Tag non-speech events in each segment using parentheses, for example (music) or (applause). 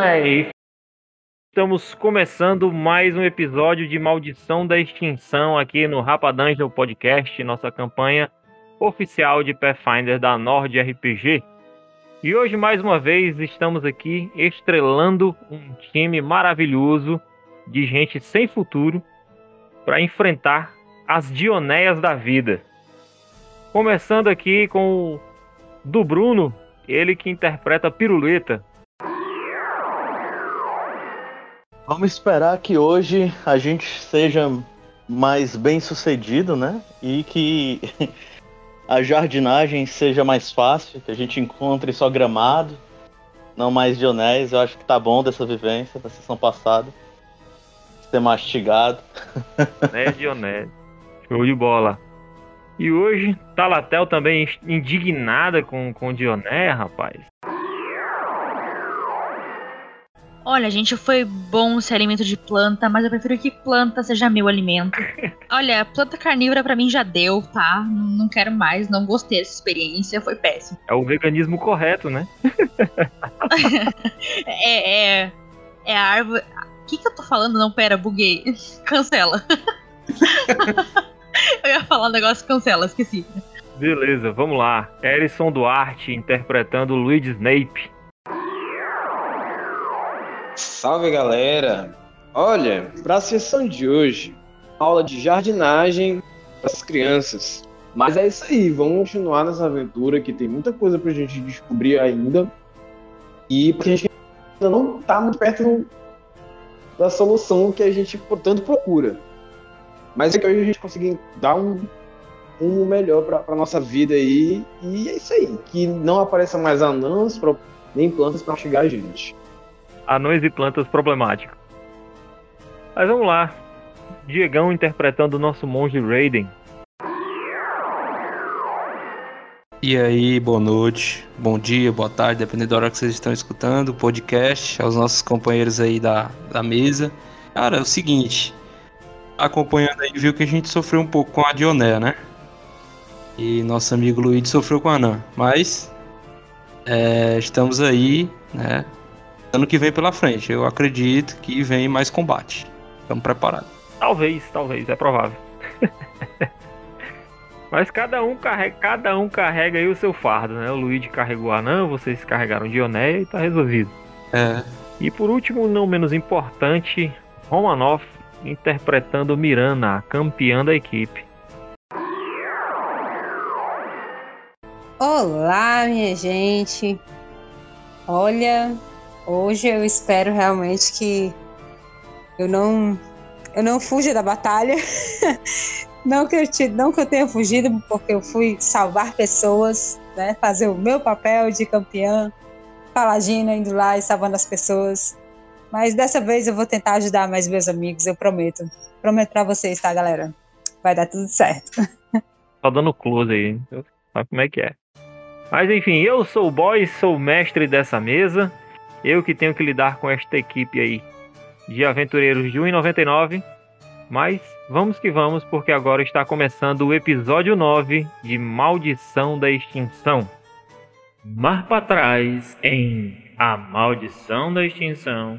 Véi! Estamos começando mais um episódio de Maldição da Extinção aqui no Rapadangel Podcast, nossa campanha oficial de Pathfinder da Nord RPG. E hoje, mais uma vez, estamos aqui estrelando um time maravilhoso de gente sem futuro para enfrentar as Dioneias da vida. Começando aqui com o do Bruno, ele que interpreta Piruleta. Vamos esperar que hoje a gente seja mais bem sucedido, né? E que (laughs) a jardinagem seja mais fácil, que a gente encontre só gramado, não mais dionéis. Eu acho que tá bom dessa vivência da sessão passada. Ser mastigado. (laughs) É Dionés. Show de bola. E hoje, Talatel também indignada com, com Dioné, rapaz. Olha, gente, foi bom ser alimento de planta, mas eu prefiro que planta seja meu alimento. (laughs) Olha, planta carnívora para mim já deu, tá? Não quero mais, não gostei dessa experiência, foi péssimo. É o veganismo correto, né? (laughs) é, é, é a árvore. O que, que eu tô falando? Não, pera, buguei. (laughs) Cancela. eu ia falar um negócio, cancela, esqueci. Beleza, vamos lá. Erison Duarte interpretando Luigi Snape. Salve galera! Olha, para a sessão de hoje, aula de jardinagem para as crianças. Mas é isso aí, vamos continuar nessa aventura que tem muita coisa para a gente descobrir ainda. E porque a gente ainda não está muito perto da solução que a gente tanto procura. Mas é que hoje a gente conseguir dar um rumo melhor para nossa vida aí. E é isso aí, que não apareça mais anãs nem plantas para chegar a gente anões e plantas problemáticos. Mas vamos lá. Diegão interpretando o nosso monge Raiden. E aí, boa noite, bom dia, boa tarde, dependendo da hora que vocês estão escutando o podcast, aos nossos companheiros aí da, da mesa. Cara, é o seguinte, acompanhando aí, viu que a gente sofreu um pouco com a Dioné, né? E nosso amigo Luigi sofreu com a Anã. Mas é, estamos aí, né? Ano que vem pela frente. Eu acredito que vem mais combate. Estamos preparados. Talvez, talvez, é provável. (laughs) Mas cada um carrega, cada um carrega aí o seu fardo, né? O Luigi carregou a Anã, vocês carregaram Dionéia e tá resolvido. É. E por último, não menos importante, Romanoff interpretando Mirana, a campeã da equipe. Olá, minha gente. Olha, Hoje eu espero realmente que eu não eu não fuja da batalha. (laughs) não que eu te, não que eu tenha fugido, porque eu fui salvar pessoas, né? Fazer o meu papel de campeã, paladina indo lá e salvando as pessoas. Mas dessa vez eu vou tentar ajudar mais meus amigos, eu prometo. Prometo para vocês, tá, galera? Vai dar tudo certo. (laughs) Tá dando close aí, sabe como é que é. Mas enfim, eu sou o boy, sou o mestre dessa mesa. Eu que tenho que lidar com esta equipe aí de aventureiros de 1,99. Mas vamos que vamos, porque agora está começando o episódio 9 de Maldição da Extinção. Mar para trás em A Maldição da Extinção.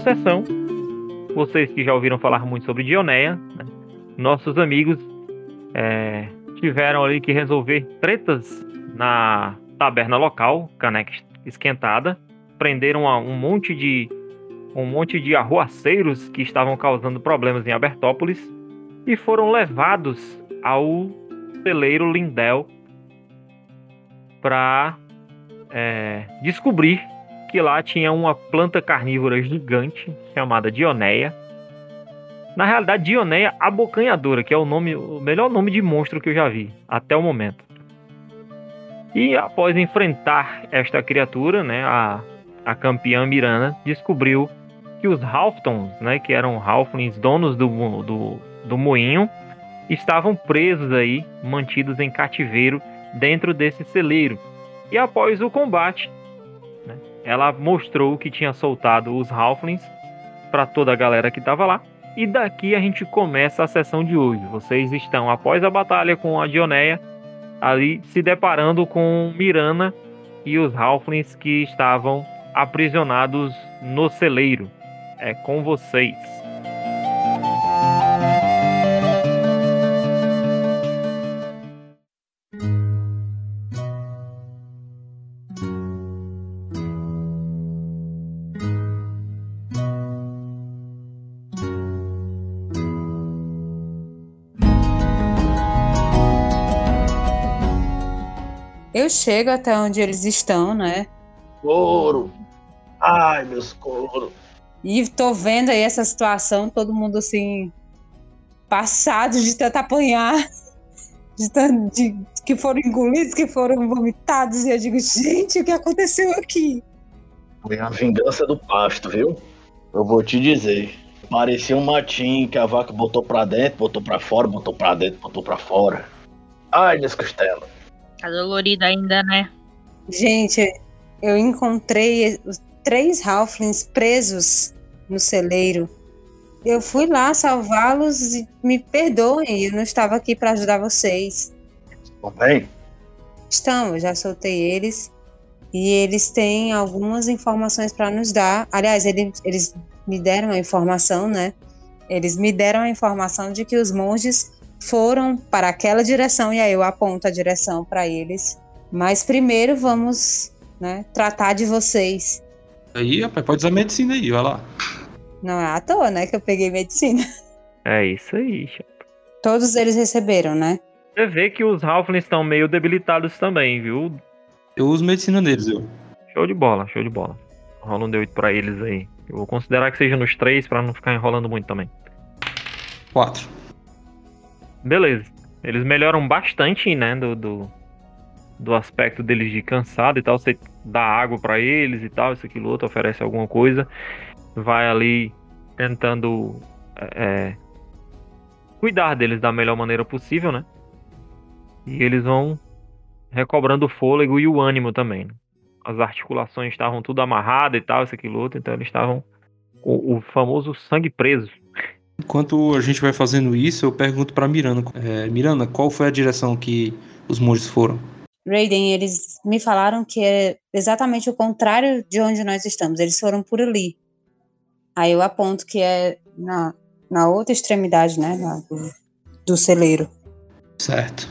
Sessão, vocês que já ouviram falar muito sobre Dionéia, né, nossos amigos é, tiveram ali que resolver tretas na taberna local, caneca esquentada, prenderam um monte de um monte de arruaceiros que estavam causando problemas em Abertópolis e foram levados ao celeiro Lindel para é, descobrir que lá tinha uma planta carnívora gigante chamada Dioneia. Na realidade, Dioneia abocanhadora, que é o nome, o melhor nome de monstro que eu já vi até o momento. E após enfrentar esta criatura, né, a, a campeã Mirana descobriu que os Halftons, né, que eram Halflings, donos do, do, do moinho, estavam presos aí, mantidos em cativeiro dentro desse celeiro. E após o combate, ela mostrou que tinha soltado os Halflings para toda a galera que estava lá. E daqui a gente começa a sessão de hoje. Vocês estão após a batalha com a Dioneia, ali se deparando com Mirana e os Halflings que estavam aprisionados no celeiro. É com vocês. Eu chego até onde eles estão, né? Couro! Ai, meus couro! E tô vendo aí essa situação, todo mundo assim, passado de tanto apanhar, (laughs) de, tanto, de que foram engolidos, que foram vomitados. E eu digo, gente, o que aconteceu aqui? Foi a vingança do pasto, viu? Eu vou te dizer. Parecia um matinho que a vaca botou pra dentro, botou pra fora, botou pra dentro, botou pra fora. Ai, minhas costelas. Tá dolorido ainda, né? Gente, eu encontrei os três Halflings presos no celeiro. Eu fui lá salvá-los e me perdoem, eu não estava aqui para ajudar vocês. Estão bem? Estão, eu já soltei eles e eles têm algumas informações para nos dar. Aliás, eles, eles me deram a informação, né? Eles me deram a informação de que os monges foram para aquela direção e aí eu aponto a direção para eles. Mas primeiro vamos, né, tratar de vocês. Aí, rapaz, pode usar medicina aí, vai lá. Não é à toa, né, que eu peguei medicina. É isso aí, chapa. Todos eles receberam, né? Você vê que os Halflings estão meio debilitados também, viu? Eu uso medicina neles, eu. Show de bola, show de bola. Rola um D8 pra eles aí. Eu vou considerar que seja nos três pra não ficar enrolando muito também. Quatro. Beleza. Eles melhoram bastante, né, do, do, do aspecto deles de cansado e tal. Você dá água pra eles e tal, isso, aquilo, outro, oferece alguma coisa. Vai ali tentando é, é, cuidar deles da melhor maneira possível, né? E eles vão recobrando o fôlego e o ânimo também. né? As articulações estavam tudo amarradas e tal, isso, aquilo, outro. Então eles estavam com o famoso sangue preso. Enquanto a gente vai fazendo isso, eu pergunto pra Miranda. É, Miranda, qual foi a direção que os monges foram? Raiden, eles me falaram que é exatamente o contrário de onde nós estamos. Eles foram por ali. Aí eu aponto que é na, na outra extremidade, né, na- do, do celeiro. Certo.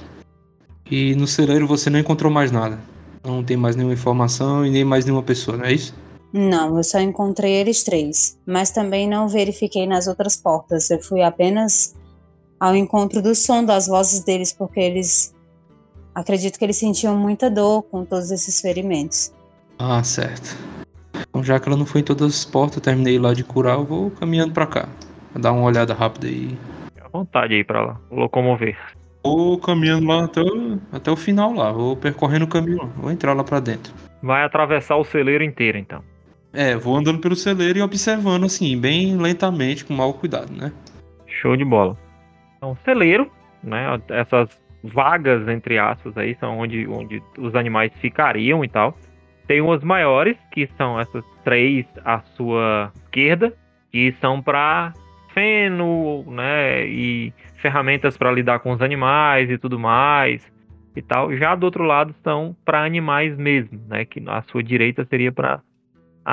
E no celeiro você não encontrou mais nada. Não tem mais nenhuma informação e nem mais nenhuma pessoa, não é isso? Não, eu só encontrei eles três, mas também não verifiquei nas outras portas. Eu fui apenas ao encontro do som das vozes deles, porque eles acredito que eles sentiam muita dor com todos esses ferimentos. Ah, certo. Então, já que ela não foi em todas as portas, eu terminei lá de curar, eu vou caminhando pra cá. Vou dar uma olhada rápida aí. Fica à vontade aí pra lá, locomover. Vou caminhando lá até o, até o final lá. Vou percorrendo o caminho lá. Vou entrar lá pra dentro. Vai atravessar o celeiro inteiro, então. É, vou andando pelo celeiro e observando assim, bem lentamente, com mau cuidado, né? Show de bola. Então, celeiro, né? Essas vagas, entre aspas, aí, são onde, onde os animais ficariam e tal. Tem umas maiores, que são essas três à sua esquerda, que são para feno, né? E ferramentas para lidar com os animais e tudo mais e tal. Já do outro lado são para animais mesmo, né? Que à sua direita seria para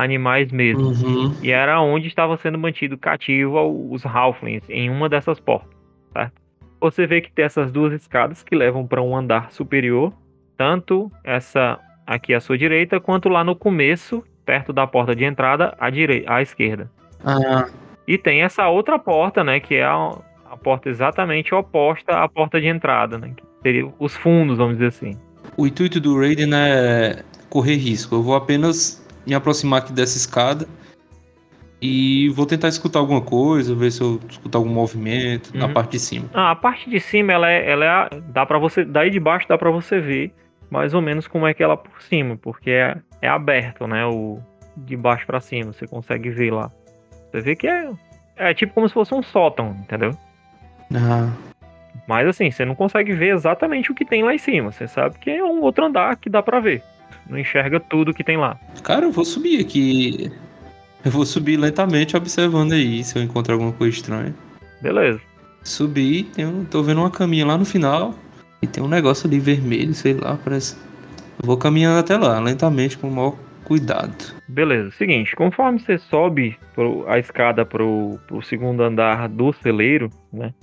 animais mesmo. Uhum. E era onde estava sendo mantido cativo os Halflings, em uma dessas portas, certo? Você vê que tem essas duas escadas que levam para um andar superior, tanto essa aqui à sua direita, quanto lá no começo, perto da porta de entrada, à, direita, à esquerda. Ah, E tem essa outra porta, né, que é a, a porta exatamente oposta à porta de entrada, né, que seria os fundos, vamos dizer assim. o intuito do Raiden é correr risco. Eu vou apenas me aproximar aqui dessa escada e vou tentar escutar alguma coisa, ver se eu escutar algum movimento na Uhum. parte de cima. Ah, a parte de cima, ela é, ela é a- dá para você, daí de baixo dá para você ver mais ou menos como é que ela por cima, porque é, é aberto, né, o de baixo para cima, você consegue ver lá. Você vê que é, é tipo como se fosse um sótão, entendeu? Ah, Mas assim, você não consegue ver exatamente o que tem lá em cima. Você sabe que é um outro andar que dá pra ver. Não enxerga tudo que tem lá. cara, eu vou subir aqui. Eu vou subir lentamente observando aí se eu encontro alguma coisa estranha. Beleza. Subi, tem um, tô vendo uma caminha lá no final. E tem um negócio ali vermelho, sei lá, parece. Eu vou caminhando até lá, lentamente, com o maior cuidado. Beleza. Seguinte, conforme você sobe pro- a escada pro, pro segundo andar do celeiro, né?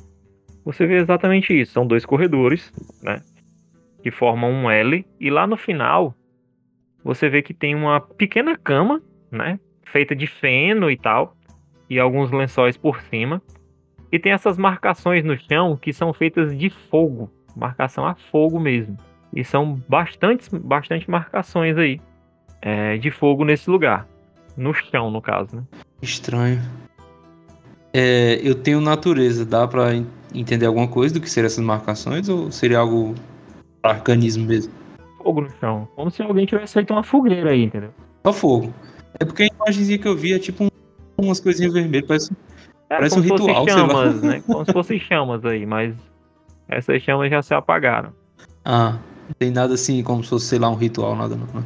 Você vê exatamente isso. São dois corredores, né? Que formam um L. E lá no final, você vê que tem uma pequena cama, né? Feita de feno e tal. E alguns lençóis por cima. E tem essas marcações no chão que são feitas de fogo. Marcação a fogo mesmo. E são bastantes, bastante marcações aí é, de fogo nesse lugar. No chão, no caso, né? Estranho. É, eu tenho natureza, dá en- entender alguma coisa do que seriam essas marcações ou seria algo arcanismo mesmo? Fogo no chão. Como se alguém tivesse feito uma fogueira aí, entendeu? Só fogo. É porque a imagenzinha que eu vi é tipo um- umas coisinhas vermelhas, parece É Parece um ritual, chamas, né? (laughs) Como se fossem chamas aí, mas essas chamas já se apagaram. Ah, não tem nada assim como se fosse, sei lá, um ritual, nada não. né?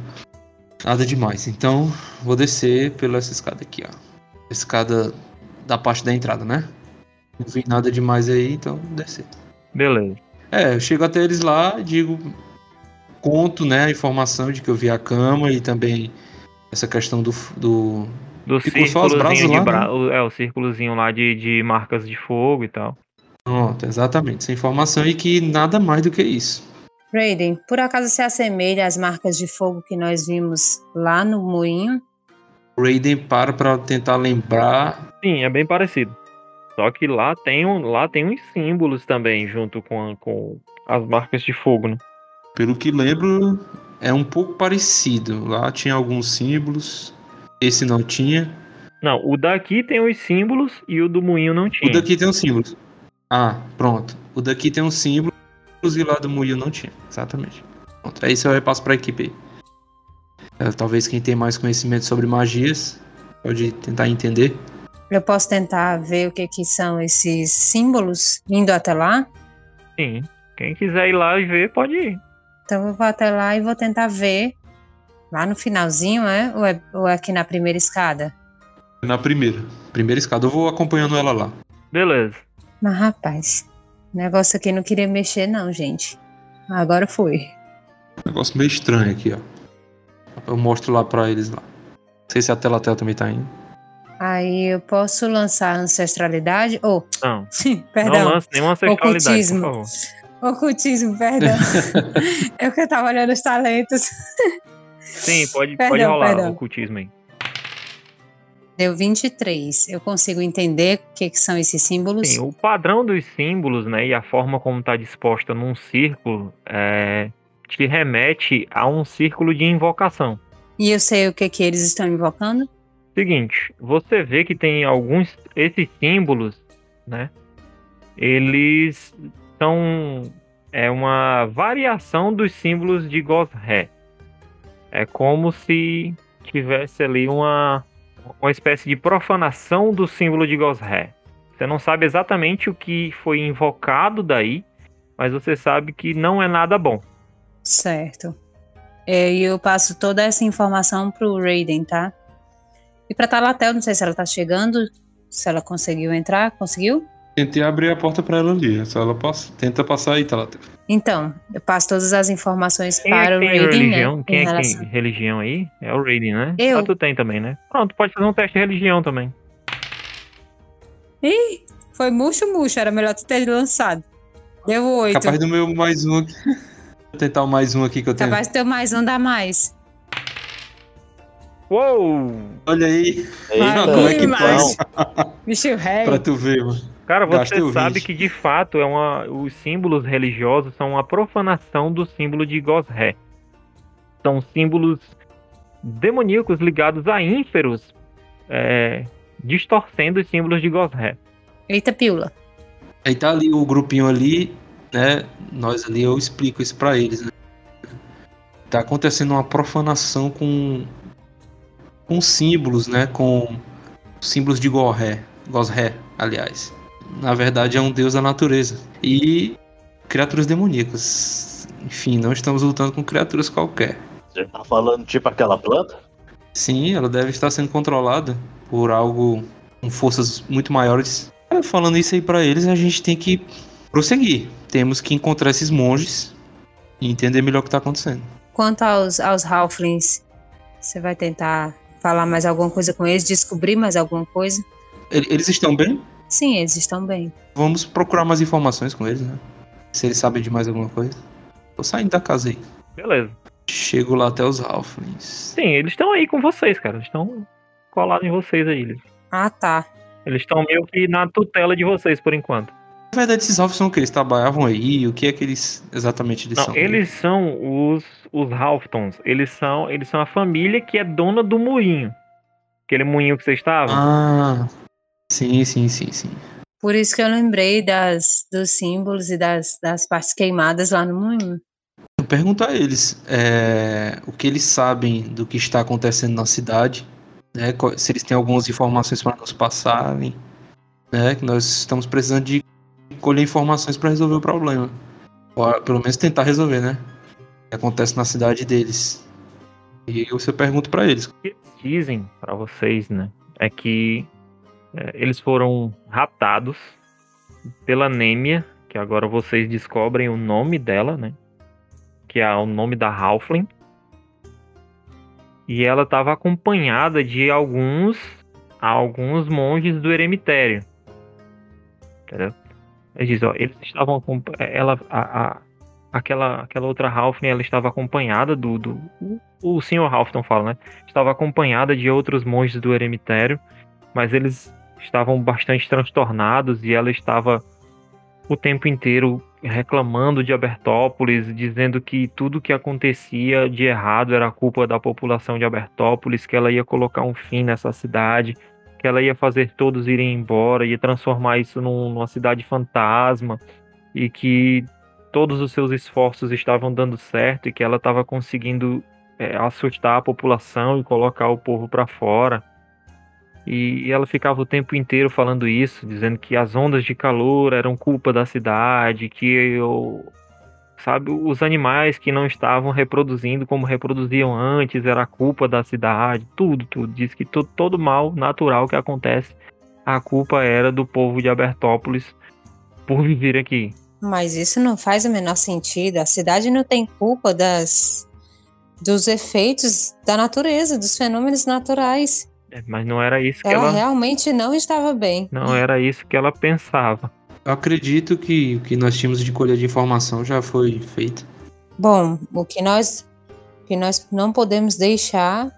Nada demais. Então, vou descer pela essa escada aqui, ó. Escada da parte da entrada, né? Não vi nada demais aí, então vou descer. Beleza. É, eu chego até eles lá, digo, conto, né, a informação de que eu vi a cama e também essa questão do, do Do Ficou só as brasas círculozinho lá, bra... o- É, o círculozinho lá de, de marcas de fogo e tal. Pronto, exatamente, essa informação e que nada mais do que isso. Raiden, por acaso se assemelha às marcas de fogo que nós vimos lá no moinho? Raiden para pra tentar lembrar. Sim, é bem parecido. Só que lá tem, um, lá tem uns símbolos também, junto com, a- com as marcas de fogo, né? Pelo que lembro, é um pouco parecido. Lá tinha alguns símbolos, esse não tinha. Não, o daqui tem os símbolos e o do moinho não tinha. O daqui tem os símbolos. Ah, pronto. O daqui tem os símbolos e lá do Moinho não tinha. Exatamente. Pronto. Aí isso eu repasso pra equipe aí. É, talvez quem tem mais conhecimento sobre magias pode tentar entender. Eu posso tentar ver o que, que são esses símbolos indo até lá? Sim. Quem quiser ir lá e ver, pode ir. Então eu vou até lá e vou tentar ver lá no finalzinho, é? Ou é, ou é aqui na primeira escada? Na primeira. Primeira escada. Eu vou acompanhando ela lá. Beleza. Mas rapaz, o negócio aqui não queria mexer não, gente. Agora foi. Negócio meio estranho aqui, ó. Eu mostro lá pra eles lá. Não sei se a tela tela também tá indo. Aí eu posso lançar ancestralidade? Oh, Não, (laughs) perdão. não lance nenhuma sexualidade, Ocultismo. por favor. Ocultismo, perdão. (laughs) eu que eu tava olhando os talentos. Sim, pode, pode Perdão, rolar perdão. o ocultismo aí. Deu 23. Eu consigo entender o que, que são esses símbolos? Sim, o padrão dos símbolos, né, e a forma como está disposta num círculo, é, te remete a um círculo de invocação. E eu sei o que, que eles estão invocando? Seguinte, você vê que tem alguns esses símbolos, né? Eles são é uma variação dos símbolos de Gosré. É como se tivesse ali uma uma espécie de profanação do símbolo de Gosré. Você não sabe exatamente o que foi invocado daí, mas você sabe que não é nada bom. Certo. É, E eu passo toda essa informação pro Raiden, tá? E pra Talatel, não sei se ela tá chegando, se ela conseguiu entrar. Conseguiu? Tentei abrir a porta pra ela ali. Se ela passa, tenta passar aí, tá lá. Então, eu passo todas as informações Quem é para que o tem Raiden, religião? né? Quem em é que relação- tem religião aí? É o Raiden, né? Eu. Ah, tu tem também, né? Pronto, pode fazer um teste de religião também. Ih, foi murcho, murcho. Era melhor tu ter lançado. Deu oito. Capaz do meu mais um aqui. Vou tentar o mais um aqui que eu tenho. Capaz de ter mais um, dá mais. Uou! Olha aí, Eita, como é que faz? Bicho rei. pra tu ver, mano. Cara, você sabe 20. que de fato é uma, os símbolos religiosos são uma profanação do símbolo de Gosré. São símbolos demoníacos ligados a ínferos, é, distorcendo os símbolos de Gosré. Eita, pílula. Aí tá ali o grupinho ali, né? Nós ali, eu explico isso pra eles, né? Tá acontecendo uma profanação com com símbolos, né? Com símbolos de Gorré, Gosré, aliás. Na verdade é um deus da natureza. E criaturas demoníacas. Enfim, não estamos lutando com criaturas qualquer. Você tá falando tipo aquela planta? Sim, ela deve estar sendo controlada por algo com forças muito maiores. É, Falando isso aí pra eles, a gente tem que prosseguir. Temos que encontrar esses monges e entender melhor o que tá acontecendo. Quanto aos, aos Halflings, você vai tentar falar mais alguma coisa com eles, descobrir mais alguma coisa? Ele- Eles estão bem? Sim, eles estão bem. Vamos procurar mais informações com eles, né? Se eles sabem de mais alguma coisa. Tô saindo da casa aí. Beleza. Chego lá até os Halflings. Sim, eles estão aí com vocês, cara. Eles estão colados em vocês aí. Eles- Ah, tá. Eles estão meio que na tutela de vocês por enquanto. Na verdade, esses Halflings são o que? Eles trabalhavam aí? O que é que eles exatamente eles Não, são? eles são os, os Halftons. Eles são, eles são a família que é dona do moinho. Aquele moinho que vocês estavam. Ah, sim, sim, sim, sim. Por isso que eu lembrei das, dos símbolos e das, das partes queimadas lá no moinho. Eu pergunto a eles é, o que eles sabem do que está acontecendo na cidade, né? Se eles têm algumas informações para nos passarem, né? Que nós estamos precisando de colher informações para resolver o problema. Ou pelo menos tentar resolver, né? O que acontece na cidade deles. E eu você pergunto para eles. O que eles dizem pra vocês, né? É que eles foram raptados pela Nêmia, que agora vocês descobrem o nome dela, né? Que é o nome da Halfling. E ela estava acompanhada de alguns alguns monges do eremitério. Entendeu? Eles ó, eles estavam acompa- ela a, a- aquela aquela outra Halfling, ela estava acompanhada do, do o, o Sr. Halfton fala, né? estava acompanhada de outros monges do eremitério, mas eles estavam bastante transtornados e ela estava o tempo inteiro reclamando de Abertópolis, dizendo que tudo que acontecia de errado era culpa da população de Abertópolis, que ela ia colocar um fim nessa cidade, que ela ia fazer todos irem embora, ia transformar isso num- numa cidade fantasma e que todos os seus esforços estavam dando certo e que ela estava conseguindo é, assustar a população e colocar o povo para fora. E, ela ficava o tempo inteiro falando isso, dizendo que as ondas de calor eram culpa da cidade, que o, sabe, os animais que não estavam reproduzindo como reproduziam antes era culpa da cidade, tudo, tudo. Diz que to, todo mal natural que acontece, a culpa era do povo de Abertópolis por viver aqui. Mas isso não faz o menor sentido. A cidade não tem culpa das dos efeitos da natureza, dos fenômenos naturais. É, Mas não era isso que Ela ela, realmente não estava bem. não era isso que ela pensava. Eu acredito que o que nós tínhamos de colher de informação já foi feito. Bom, o que nós o que nós não podemos deixar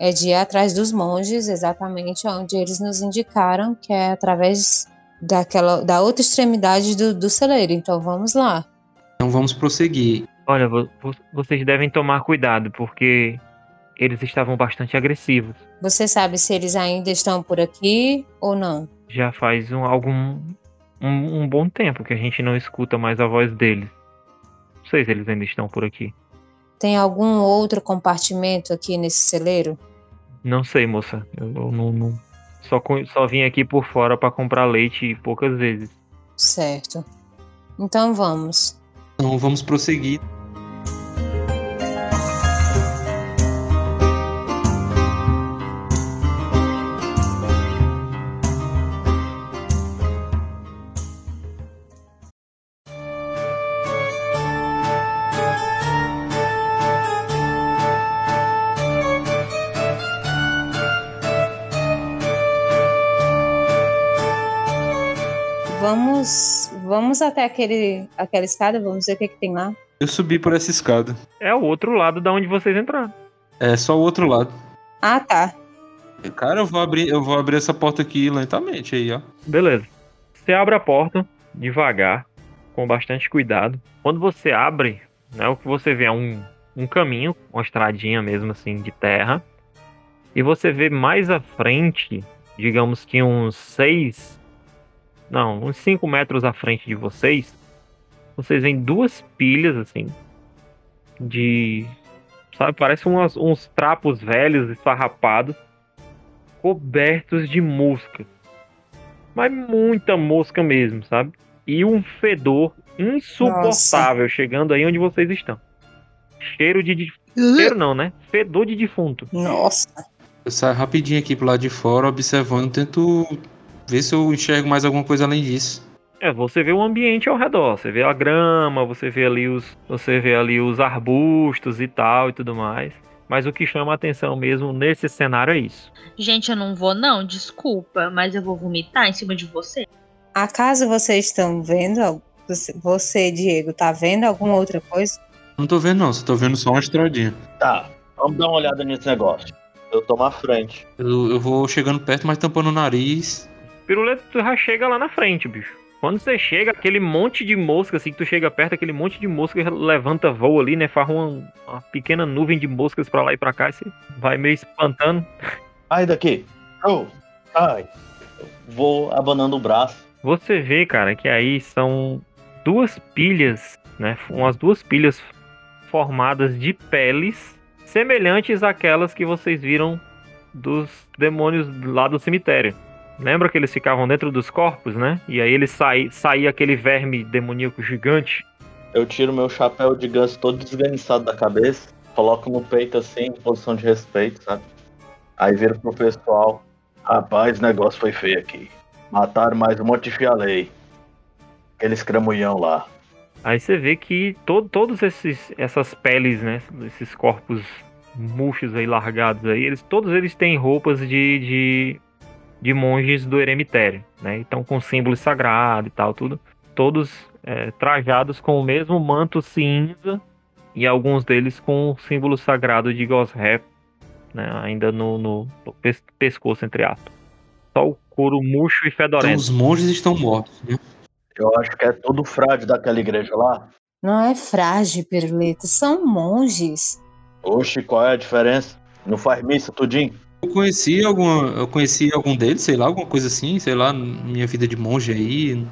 é de ir atrás dos monges, exatamente onde eles nos indicaram, que é através daquela da outra extremidade do, do celeiro. Então vamos lá. Então vamos prosseguir. Olha, vo- vo- vocês devem tomar cuidado, porque eles estavam bastante agressivos. Você sabe se eles ainda estão por aqui ou não? Já faz um, algum um, um bom tempo que a gente não escuta mais a voz deles. Não sei se eles ainda estão por aqui. Tem algum outro compartimento aqui nesse celeiro? Não sei, moça. Eu, eu não, não- só, só vim aqui por fora para comprar leite poucas vezes. Certo. Então vamos. Então vamos prosseguir. Vamos, até aquele, aquela escada, vamos ver o que, que tem lá. Eu subi por essa escada. É o outro lado da onde vocês entraram. É só o outro lado. Ah, tá. Cara, eu vou abrir, eu vou abrir essa porta aqui lentamente aí, ó. Beleza. Você abre a porta devagar, com bastante cuidado. Quando você abre, né, o que você vê é um, um caminho, uma estradinha mesmo assim de terra. E você vê mais à frente, digamos que uns 6, não, uns 5 metros à frente de vocês, vocês veem duas pilhas assim de, sabe, parece umas- uns trapos velhos esfarrapados cobertos de mosca. Mas muita mosca mesmo, sabe? E um fedor insuportável Nossa. chegando aí onde vocês estão. Cheiro de. Cheiro não, né? Fedor de defunto. Nossa. Eu saio rapidinho aqui pro lado de fora, observando, tento ver se eu enxergo mais alguma coisa além disso. É, você vê o ambiente ao redor, você vê a grama, você vê ali os, você vê ali os arbustos e tal e tudo mais. Mas o que chama a atenção mesmo nesse cenário é isso. Gente, eu não vou não, desculpa, mas eu vou vomitar em cima de você. Acaso vocês estão vendo, você, Diego, tá vendo alguma outra coisa? Não tô vendo não, só tô vendo só uma estradinha. Tá, vamos dar uma olhada nesse negócio. Eu tomo a frente. Eu, eu vou chegando perto, mas tampando o nariz. Piruleta, tu já chega lá na frente, bicho. Quando você chega, aquele monte de mosca, assim, que tu chega perto, aquele monte de mosca levanta voo ali, né? Faz uma, uma pequena nuvem de moscas pra lá e pra cá, e você vai meio espantando. Sai daqui! Oh, sai! Vou abanando o braço. Você vê, cara, que aí são duas pilhas, né? Umas duas pilhas formadas de peles semelhantes àquelas que vocês viram dos demônios lá do cemitério. Lembra que eles ficavam dentro dos corpos, né? E aí eles saía, saía aquele verme demoníaco gigante. Eu tiro meu chapéu de ganso todo desganiçado da cabeça, coloco no peito assim, em posição de respeito, sabe? Aí viro pro pessoal. Rapaz, o negócio foi feio aqui. Mataram mais um monte de fialei. Aqueles cramulhão lá. Aí você vê que to todos esses essas peles, né? Esses corpos murchos aí, largados aí, eles, todos eles têm roupas de, de de monges do eremitério, né? Então com símbolos sagrados e tal, tudo, todos é, trajados com o mesmo manto cinza e alguns deles com o símbolo sagrado de Goshep, né? Ainda no, no, no pescoço entre aspas. Só o couro murcho e fedorento. Então os monges estão mortos, né? Eu acho que é tudo frade daquela igreja lá. Não é frade, Pirulito, são monges. Oxe, qual é a diferença? Não faz missa tudinho? Eu conheci alguma, eu conheci algum deles, sei lá, alguma coisa assim, sei lá, minha vida de monge aí.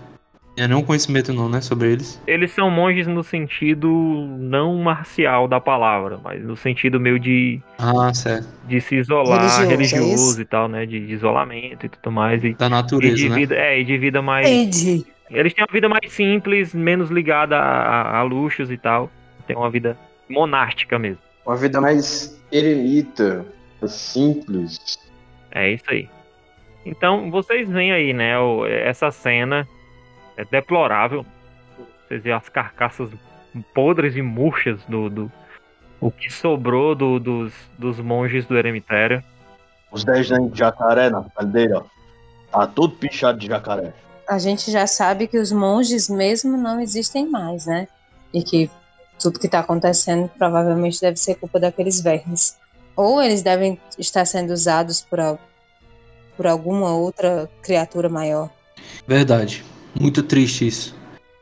É nenhum conhecimento não, né, sobre eles. Eles são monges no sentido não marcial da palavra, mas no sentido meio de ah, certo. de se isolar religioso, religioso é e tal, né, de, de, isolamento e tudo mais e da natureza, e de né? vida, é, e de vida mais Entendi. Eles têm uma vida mais simples, menos ligada a, a luxos e tal. Tem uma vida monástica mesmo. Uma vida mais eremita, simples. É isso aí. Então, vocês veem aí, né, essa cena é deplorável. Vocês veem as carcaças podres e murchas do, do o que sobrou do, dos, dos monges do eremitério. Os dez de jacaré na caldeira, Tá tudo pichado de jacaré. A gente já sabe que os monges mesmo não existem mais, né? E que tudo que tá acontecendo provavelmente deve ser culpa daqueles vermes. Ou eles devem estar sendo usados por, por alguma outra criatura maior. Verdade. Muito triste isso.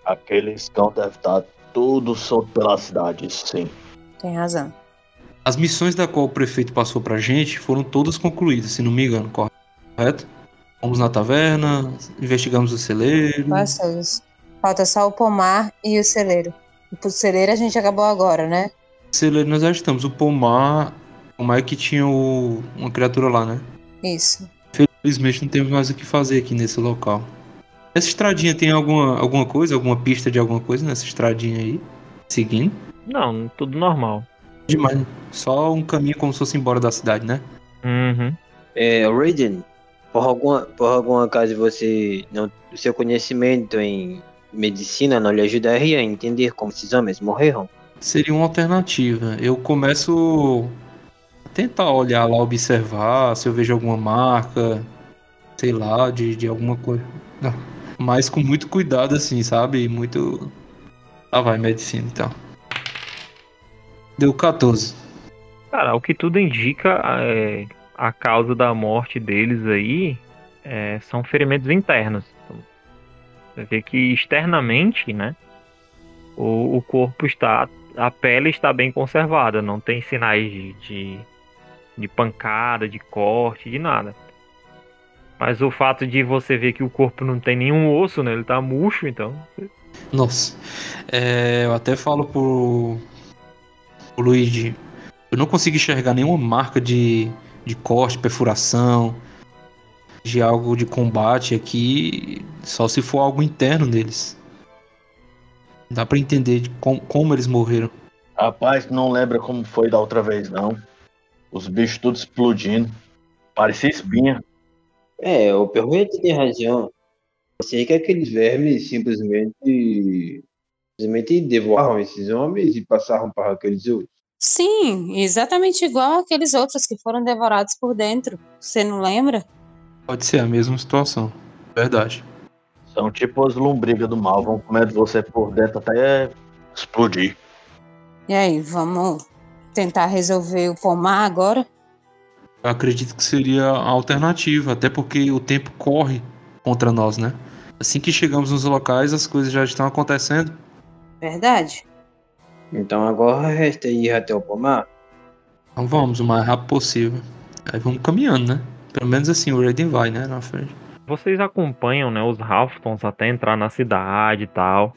Aqueles cão devem estar tudo solto pela cidade, sim. Tem razão. As missões da qual o prefeito passou pra gente foram todas concluídas, se não me engano, correto? Fomos na taverna, investigamos o celeiro. Todos? Falta só o pomar e o celeiro. O celeiro a gente acabou agora, né? O celeiro nós já estamos. O pomar como é que tinha o, uma criatura lá, né? Isso. Felizmente não temos mais o que fazer aqui nesse local. Essa estradinha tem alguma, alguma coisa, alguma pista de alguma coisa nessa estradinha aí? Seguindo? Não, tudo normal. Demais. Só um caminho como se fosse embora da cidade, né? Uhum. É, Raiden, por alguma, por alguma caso você não, o seu conhecimento em medicina não lhe ajudaria a entender como esses homens morreram? Seria uma alternativa. Eu começo tentar olhar lá, observar se eu vejo alguma marca, sei lá, de, de alguma coisa. Mas com muito cuidado, assim, sabe? Muito. Ah, vai, medicina então. Deu 14. Cara, o que tudo indica é a causa da morte deles aí é, são ferimentos internos. Então, você vê que externamente, né? O, o corpo está. A pele está bem conservada, não tem sinais de, de de pancada, de corte, de nada. Mas o fato de você ver que o corpo não tem nenhum osso, né? Ele tá murcho, então. Nossa. É, eu até falo pro, pro Luigi. Eu não consigo enxergar nenhuma marca de, de corte, perfuração. de algo de combate aqui, só se for algo interno neles. Dá pra entender de com, como eles morreram. Rapaz, não lembra como foi da outra vez, não. Os bichos tudo explodindo. Parecia espinha. É, o Perruete tem razão. Eu sei que aqueles vermes simplesmente, simplesmente devoraram esses homens e passaram para aqueles outros. Sim, exatamente igual aqueles outros que foram devorados por dentro. Você não lembra? Pode ser a mesma situação. Verdade. São tipo as lombrigas do mal, vão comendo você por dentro até explodir. E aí, vamos tentar resolver o pomar agora? Eu acredito que seria a alternativa, até porque o tempo corre contra nós, né? Assim que chegamos nos locais, as coisas já estão acontecendo. Verdade? Então agora resta ir até o pomar. Então vamos o mais rápido possível. Aí vamos caminhando, né? Pelo menos assim o Raiden vai, né? Na frente. Vocês acompanham, né, os Halftons até entrar na cidade e tal.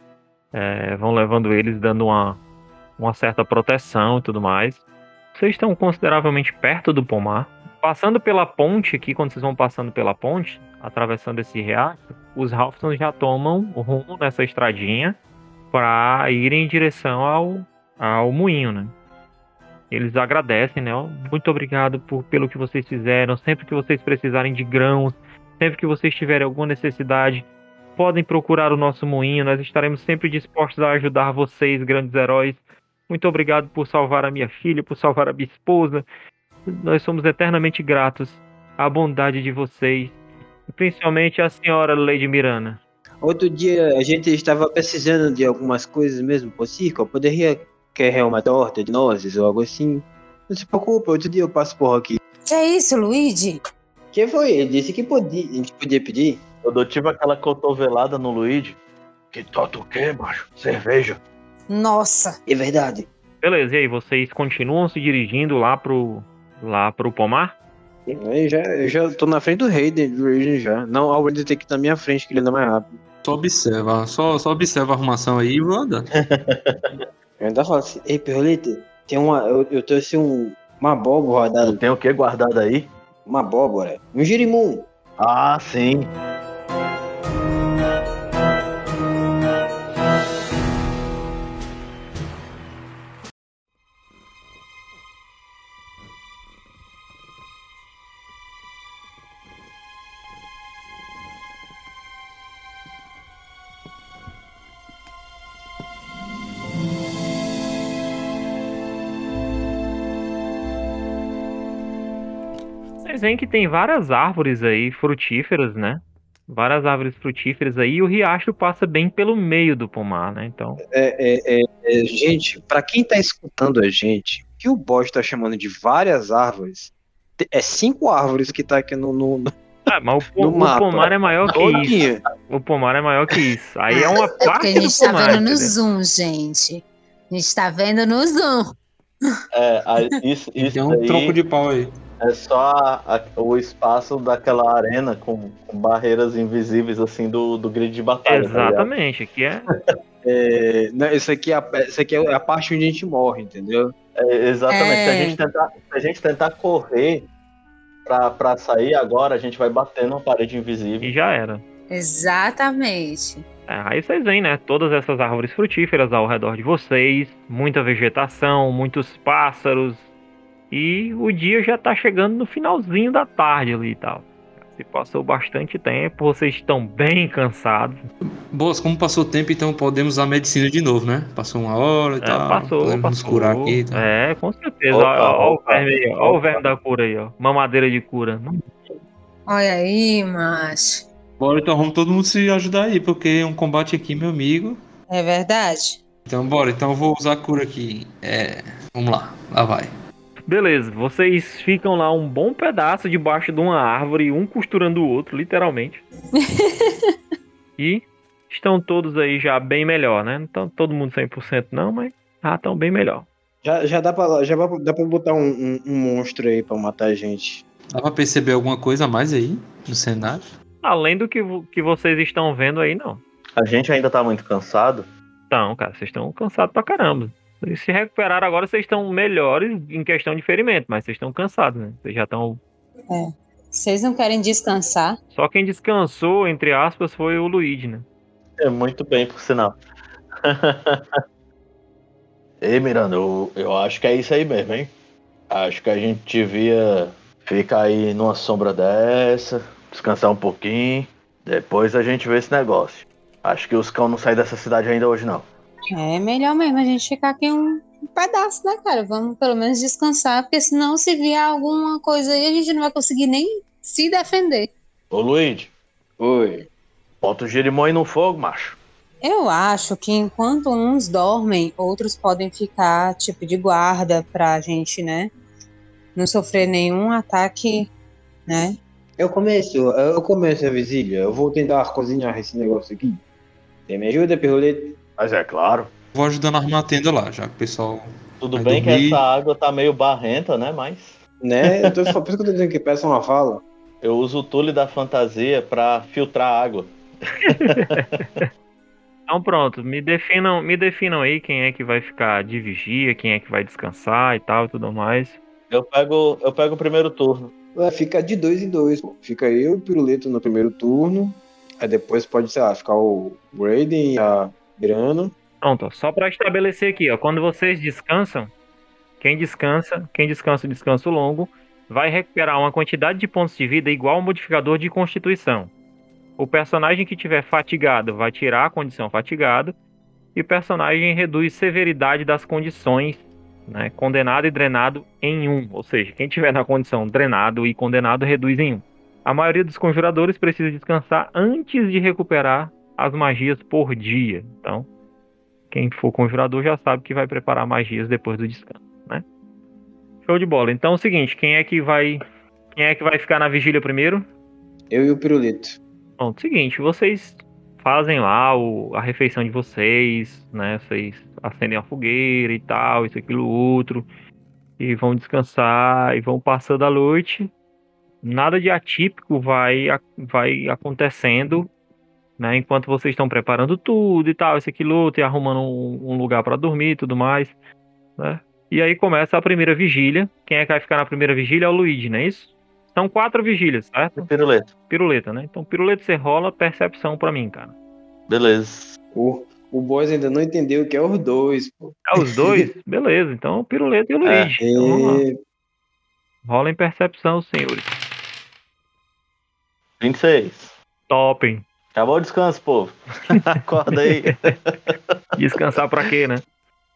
É, vão levando eles, dando uma, uma certa proteção e tudo mais. Vocês estão consideravelmente perto do pomar. Passando pela ponte aqui, quando vocês vão passando pela ponte, atravessando esse riacho, os Halftons já tomam o rumo nessa estradinha para irem em direção ao, ao moinho, né? Eles agradecem, né? Muito obrigado por, pelo que vocês fizeram. Sempre que vocês precisarem de grãos, sempre que vocês tiverem alguma necessidade, podem procurar o nosso moinho. Nós estaremos sempre dispostos a ajudar vocês, grandes heróis. Muito obrigado por salvar a minha filha, por salvar a minha esposa. Nós somos eternamente gratos à bondade de vocês, principalmente à senhora Lady Miranda. Outro dia a gente estava precisando de algumas coisas mesmo por circo. Eu poderia querer uma torta de nozes ou algo assim. Não se preocupe, outro dia eu passo por aqui. Que é isso, Luigi? Que foi? Ele disse que podia, a gente podia pedir. Eu tive aquela cotovelada no Luigi. Que toto o quê, macho? Cerveja. Nossa, É verdade. Beleza, e aí, vocês continuam se dirigindo lá pro, lá pro pomar? Eu já, eu já tô na frente do rei do Raiden já. Não, o Raiden tem que ir na minha frente, que ele anda mais rápido. Só observa, só, só observa a arrumação aí e vou andando. (laughs) Eu ainda falo assim, ei, Perolete, tem uma. Eu, eu trouxe um, uma abóbora rodada. Tem o que guardado aí? Uma abóbora. Um girimum. Ah, sim. Que tem várias árvores aí frutíferas, né? Várias árvores frutíferas aí, e o riacho passa bem pelo meio do pomar, né? Então, É, é, é, é, gente, pra quem tá escutando a gente, o que o bot tá chamando de várias árvores, é cinco árvores que tá aqui no. no, no ah, mas o, (laughs) o pomar é maior que isso. O pomar é maior que isso. Aí é uma é parte a do gente tá pomar. vendo no entendeu? zoom, gente. A gente tá vendo no zoom. É, a- isso, isso Tem um aí troco de pau aí. É só a- a- o espaço daquela arena com, com barreiras invisíveis assim do, do grid de batalha. tá? Exatamente, aqui é. É, não, isso, aqui é a, isso aqui é a parte onde a gente morre, entendeu? É, exatamente. Se, a É. gente tentar, se a gente tentar correr pra, pra sair agora, a gente vai bater numa parede invisível. E já era. Exatamente. É, aí vocês veem, né? Todas essas árvores frutíferas ao redor de vocês, muita vegetação, muitos pássaros. E o dia já tá chegando no finalzinho da tarde ali e tal. Se passou bastante tempo, vocês estão bem cansados. Boas, como passou o tempo, então podemos usar a medicina de novo, né? Passou uma hora e É, tal. passou, podemos nos passou. curar aqui. Tá? É, com certeza. Opa, Ó, ó, ó o opa, verme aí, ó. O opa. verme da cura aí, ó. Mamadeira de cura. Olha aí, macho. Bora, então vamos todo mundo se ajudar aí, porque é um combate aqui, meu amigo. É verdade? Então bora, então eu vou usar a cura aqui. É. Vamos lá, lá vai. Beleza, vocês ficam lá um bom pedaço debaixo de uma árvore, um costurando o outro, literalmente. (laughs) e estão todos aí já bem melhor, né? Não estão todo mundo 100% não, mas já estão bem melhor. Já, já, dá, pra, já dá pra- botar um, um- um monstro aí pra matar a gente. Dá pra perceber alguma coisa a mais aí no cenário? Além do que, que vocês estão vendo aí, não. A gente ainda tá muito cansado. Então, cara, vocês estão cansados pra caramba. Vocês se recuperaram agora, vocês estão melhores em questão de ferimento, mas vocês estão cansados, né? Vocês já estão Vocês não querem descansar? Só quem descansou, entre aspas, foi o Luigi, né? É muito bem, por sinal. (laughs) Ei, Miranda, eu, eu acho que é isso aí mesmo, hein? Acho que a gente devia ficar aí numa sombra dessa, descansar um pouquinho. Depois a gente vê esse negócio. Acho que os cão não saem dessa cidade ainda hoje, não. É melhor mesmo a gente ficar aqui um, um pedaço, né, cara? Vamos pelo menos descansar, porque senão se vier alguma coisa aí, a gente não vai conseguir nem se defender. Ô, Luigi, Oi. bota o girimão aí no fogo, macho. Eu acho que enquanto uns dormem, outros podem ficar tipo de guarda pra gente, né? Não sofrer nenhum ataque, né? Eu começo, eu começo a visilha. Eu vou tentar cozinhar esse negócio aqui. Você me ajuda, Pirulito? Mas é claro. Vou ajudando a arrumar a tenda lá, já que o pessoal. Tudo bem que dormir. essa água tá meio barrenta, né? Mas Né? Eu tô, por isso que eu tô dizendo que peça uma fala. eu uso o tule da fantasia pra filtrar a água. (laughs) Então pronto, me definam, me definam aí quem é que vai ficar de vigia, quem é que vai descansar e tal e tudo mais. Eu pego, eu pego o primeiro turno. Ué, fica de dois em dois. Fica eu e o Pirulito no primeiro turno. Aí depois pode, sei lá, ficar o Raiden e a Grana. Pronto, só pra estabelecer aqui, ó, quando vocês descansam, quem descansa, quem descansa descanso longo, vai recuperar uma quantidade de pontos de vida igual ao modificador de constituição. O personagem que tiver fatigado vai tirar a condição fatigado e o personagem reduz severidade das condições, né, condenado e drenado em um, ou seja, quem tiver na condição drenado e condenado reduz em um. A maioria dos conjuradores precisa descansar antes de recuperar as magias por dia. Então, quem for conjurador já sabe que vai preparar magias depois do descanso, né? Show de bola. Então é o seguinte, quem é que vai quem é que vai ficar na vigília primeiro? Eu e o Pirulito. Pronto, seguinte, vocês fazem lá o- a refeição de vocês, né? Vocês acendem a fogueira e tal, isso, aquilo, outro, e vão descansar e vão passando a noite. Nada de atípico vai, vai acontecendo, né? Enquanto vocês estão preparando tudo e tal, isso, aquilo, outro, e arrumando um, um lugar para dormir e tudo mais, né? E aí começa a primeira vigília. Quem é que vai ficar na primeira vigília é o Luigi, não é isso? São quatro vigílias, certo? Piruleto. Piruleta, né? Então, piruleta você rola percepção pra mim, cara. Beleza. O, o Boys ainda não entendeu o que é os dois, pô. É os dois? (laughs) Beleza, então piruleta e o É, Luigi. Então, vamos lá. E... rola em percepção, senhores. 26. Topem. Acabou o descanso, povo. (laughs) Acorda aí. (laughs) Descansar pra quê, né?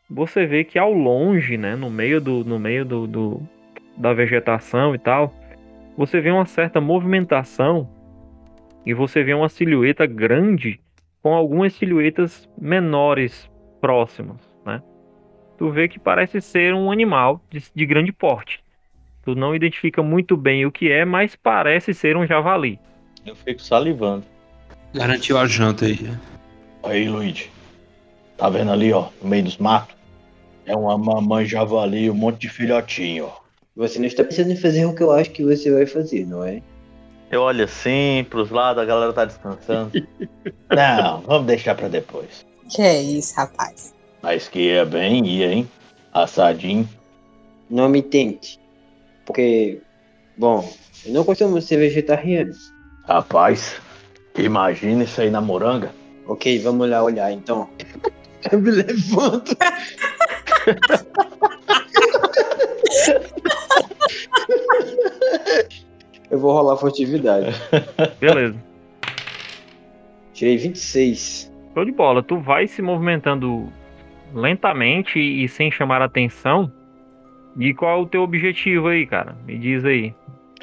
Você vê que ao longe, né, no meio do no meio do, do- da vegetação e tal, você vê uma certa movimentação e você vê uma silhueta grande com algumas silhuetas menores próximas, né? Tu vê que parece ser um animal de, de grande porte. Tu não identifica muito bem o que é, mas parece ser um javali. Eu fico salivando. Garantiu a janta aí. Aí, Luigi. Tá vendo ali, ó, no meio dos matos? É uma mamãe javali, um monte de filhotinho, ó. Você não está pensando em fazer o que eu acho que você vai fazer, não é? Eu olho assim, pros lados, a galera tá descansando. (laughs) Não, vamos deixar pra depois. Que é isso, rapaz. Mas que ia bem, ia, hein? Assadinho. Não me tente. Porque, bom, eu não costumo ser vegetariano. Rapaz, imagina isso aí na moranga. Ok, vamos lá olhar então. (laughs) Eu me levanto. Eu vou rolar furtividade. Beleza. Tirei 26. Show de bola. Tu vai se movimentando lentamente e sem chamar atenção. E qual é o teu objetivo aí, cara? Me diz aí.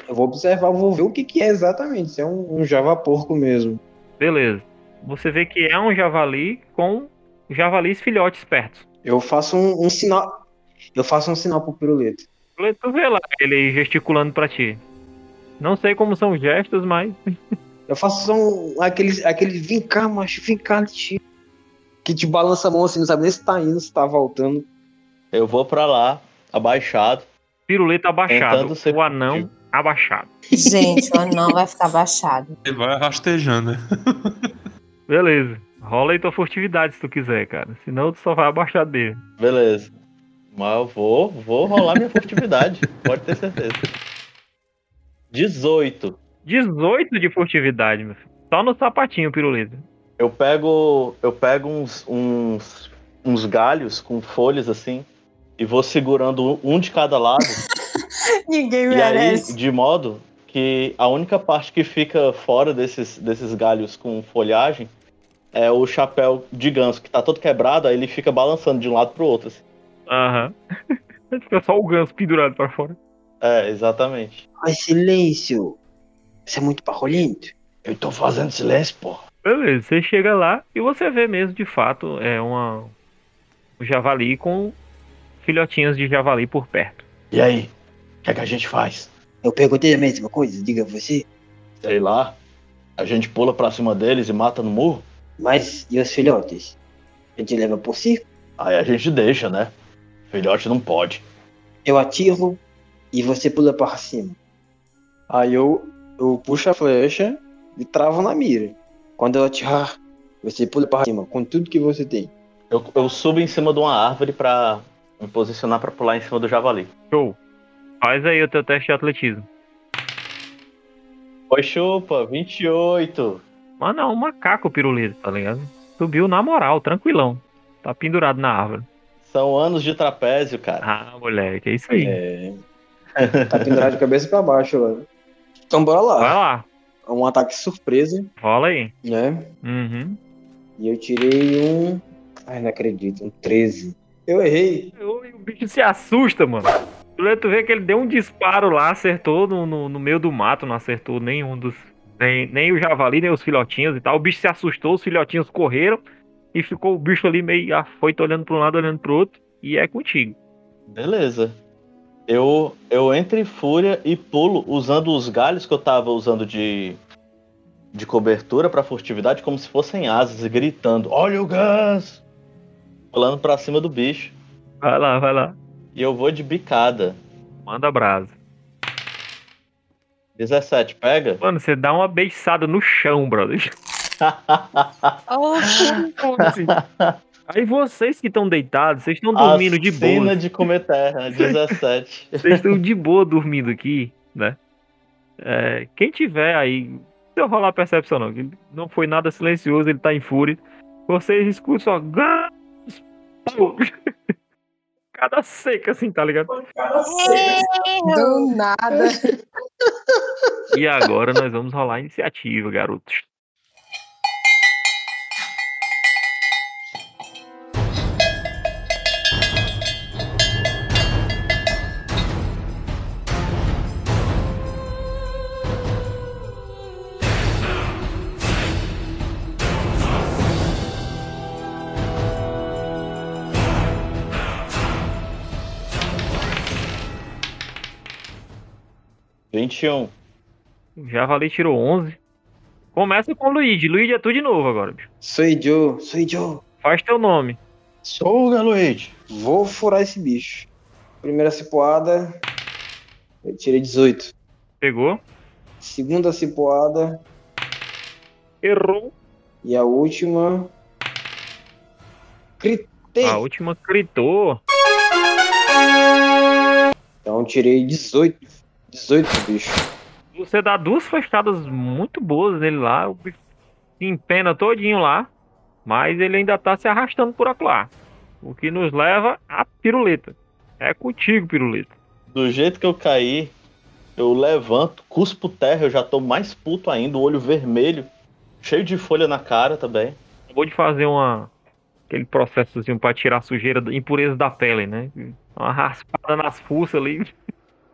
Eu vou observar, vou ver o que, que é exatamente. Se é um, um java porco mesmo. Beleza. Você vê que é um javali com javalis filhotes perto. Eu faço um, um sinal. Eu faço um sinal pro pirulito. Tu vê lá ele gesticulando pra ti. Não sei como são os gestos, mas Eu faço só um, aquele, aquele vem cá, macho, vem cá, tio. Que te balança a mão assim, não sabe nem se tá indo, se tá voltando. Eu vou pra lá, abaixado. piruleta abaixado. O anão. Abaixado. Gente, o anão vai ficar baixado. Ele vai rastejando, né? Beleza. Rola aí tua furtividade se tu quiser, cara. Senão tu só vai abaixar dele. Beleza. Mas eu vou, vou rolar minha furtividade. Pode ter certeza. 18. 18 de furtividade, meu filho. Só no sapatinho, pirulito. Eu pego. Eu pego uns, uns, uns galhos com folhas assim. E vou segurando um de cada lado. (laughs) Ninguém e aí, merece. de modo que a única parte que fica fora desses, desses galhos com folhagem é o chapéu de ganso, que tá todo quebrado, aí ele fica balançando de um lado pro outro. assim. Aham. (laughs) Fica só o ganso pendurado pra fora. É, exatamente. Ai, silêncio. Isso é muito barulhento. Eu tô fazendo silêncio, pô. Beleza, você chega lá e você vê mesmo, de fato, é uma um javali com filhotinhos de javali por perto. E aí? O que é que a gente faz? Eu perguntei a mesma coisa, diga você. Sei lá. A gente pula pra cima deles e mata no murro? Mas e os filhotes? A gente leva por si? Aí a gente deixa, né? Filhote não pode. Eu atiro e você pula para cima. Aí eu, eu puxo a flecha e travo na mira. Quando eu atirar, você pula para cima com tudo que você tem. Eu, eu subo em cima de uma árvore pra me posicionar pra pular em cima do javali. Show. Faz aí o teu teste de atletismo. Oi, chupa, 28. Mano, é um macaco pirulito, tá ligado? Subiu na moral, tranquilão. Tá pendurado na árvore. São anos de trapézio, cara. Ah, moleque, é isso aí. É. Tá pendurado de cabeça para baixo, velho. Então bora lá. Vai lá, É um ataque surpresa, rola aí. né? Uhum. E eu tirei um. Ai, não acredito, um 13. Eu errei. O bicho se assusta, mano. Tu vê que ele deu um disparo lá, acertou no, no, no meio do mato, não acertou nenhum dos. Nem, nem o javali, nem os filhotinhos e tal. O bicho se assustou, os filhotinhos correram e ficou o bicho ali meio afoito, olhando pra um lado, olhando pro outro. E é contigo. Beleza. Eu, eu entro em fúria e pulo usando os galhos que eu tava usando de, de cobertura pra furtividade como se fossem asas e gritando: Olha o gás! Pulando pra cima do bicho. Vai lá, vai lá. E eu vou de bicada. Manda brasa. 17, pega? Mano, você dá uma beiçada no chão, brother. (laughs) Assim. Aí vocês que estão deitados, vocês estão dormindo de Cena boa. de comer terra, (laughs) 17. Vocês estão de boa dormindo aqui, né? É, quem tiver aí, não rolar percepção não, não foi nada silencioso, ele tá em fúria. Vocês escutam só (laughs) gás, pum. cada seca assim, tá ligado? Do nada. E agora nós vamos rolar a iniciativa, garotos. Vinte e um. O Javali tirou 11. Começa com o Luigi. Luigi é tu de novo agora, bicho. Sou eu, sou eu. Faz teu nome. Sou Luigi. Vou furar esse bicho. Primeira cipoada. Eu tirei 18. Pegou. Segunda cipoada. Errou. E a última. Gritei. A última gritou. Então tirei 18. 18 bicho. Você dá duas flechadas muito boas nele lá. O bicho se empena todinho lá. Mas ele ainda tá se arrastando por lá. O que nos leva à piruleta. É contigo, piruleta. Do jeito que eu caí, eu levanto, cuspo terra, eu já tô mais puto ainda, o olho vermelho, cheio de folha na cara também. Acabou de fazer uma. Aquele processozinho pra tirar a sujeira, impureza da pele, né? Uma raspada nas fuças ali.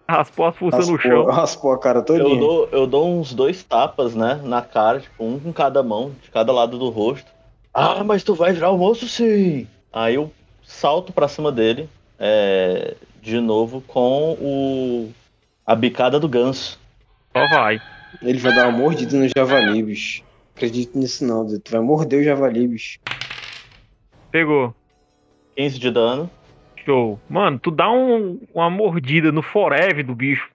Raspou as fuças no chão. Raspou, a cara Eu todinha. dou, eu dou uns dois tapas, né, na cara, tipo, um com cada mão, de cada lado do rosto. Ah, mas tu vai virar o moço sim! Aí eu salto pra cima dele, é, de novo, com o a bicada do ganso. Só vai. Ele vai dar uma mordida no javali, bicho. Acredito nisso não, tu vai morder o javali, bicho. Pegou. 15 de dano. Show. Mano, tu dá um- uma mordida no forever do bicho.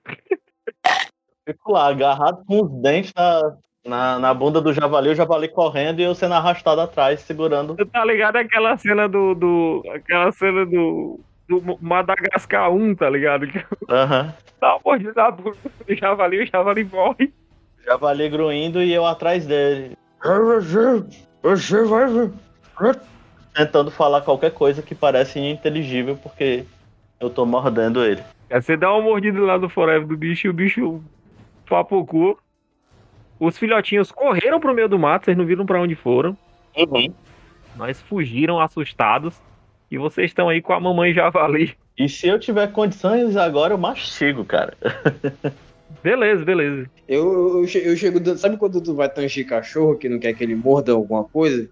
Fico lá, agarrado com os dentes na, na, na bunda do javali, o javali correndo e eu sendo arrastado atrás, segurando. Tu tá ligado aquela cena do. do aquela cena do. do Madagascar 1, tá ligado? Aham. Dá uma mordida na bunda do javali, o javali morre. Javali gruindo e eu atrás dele. Tentando falar qualquer coisa que parece ininteligível porque eu tô mordendo ele. Aí você dá uma mordida lá no forever do bicho e o bicho papocou. Os filhotinhos correram pro meio do mato, vocês não viram pra onde foram. Nós fugiram assustados. E vocês estão aí com a mamãe javali. E se eu tiver condições agora, eu mastigo, cara. (laughs) Beleza, beleza. Eu, eu, eu che- eu chego. Sabe quando tu vai tangir cachorro que não quer que ele morda alguma coisa?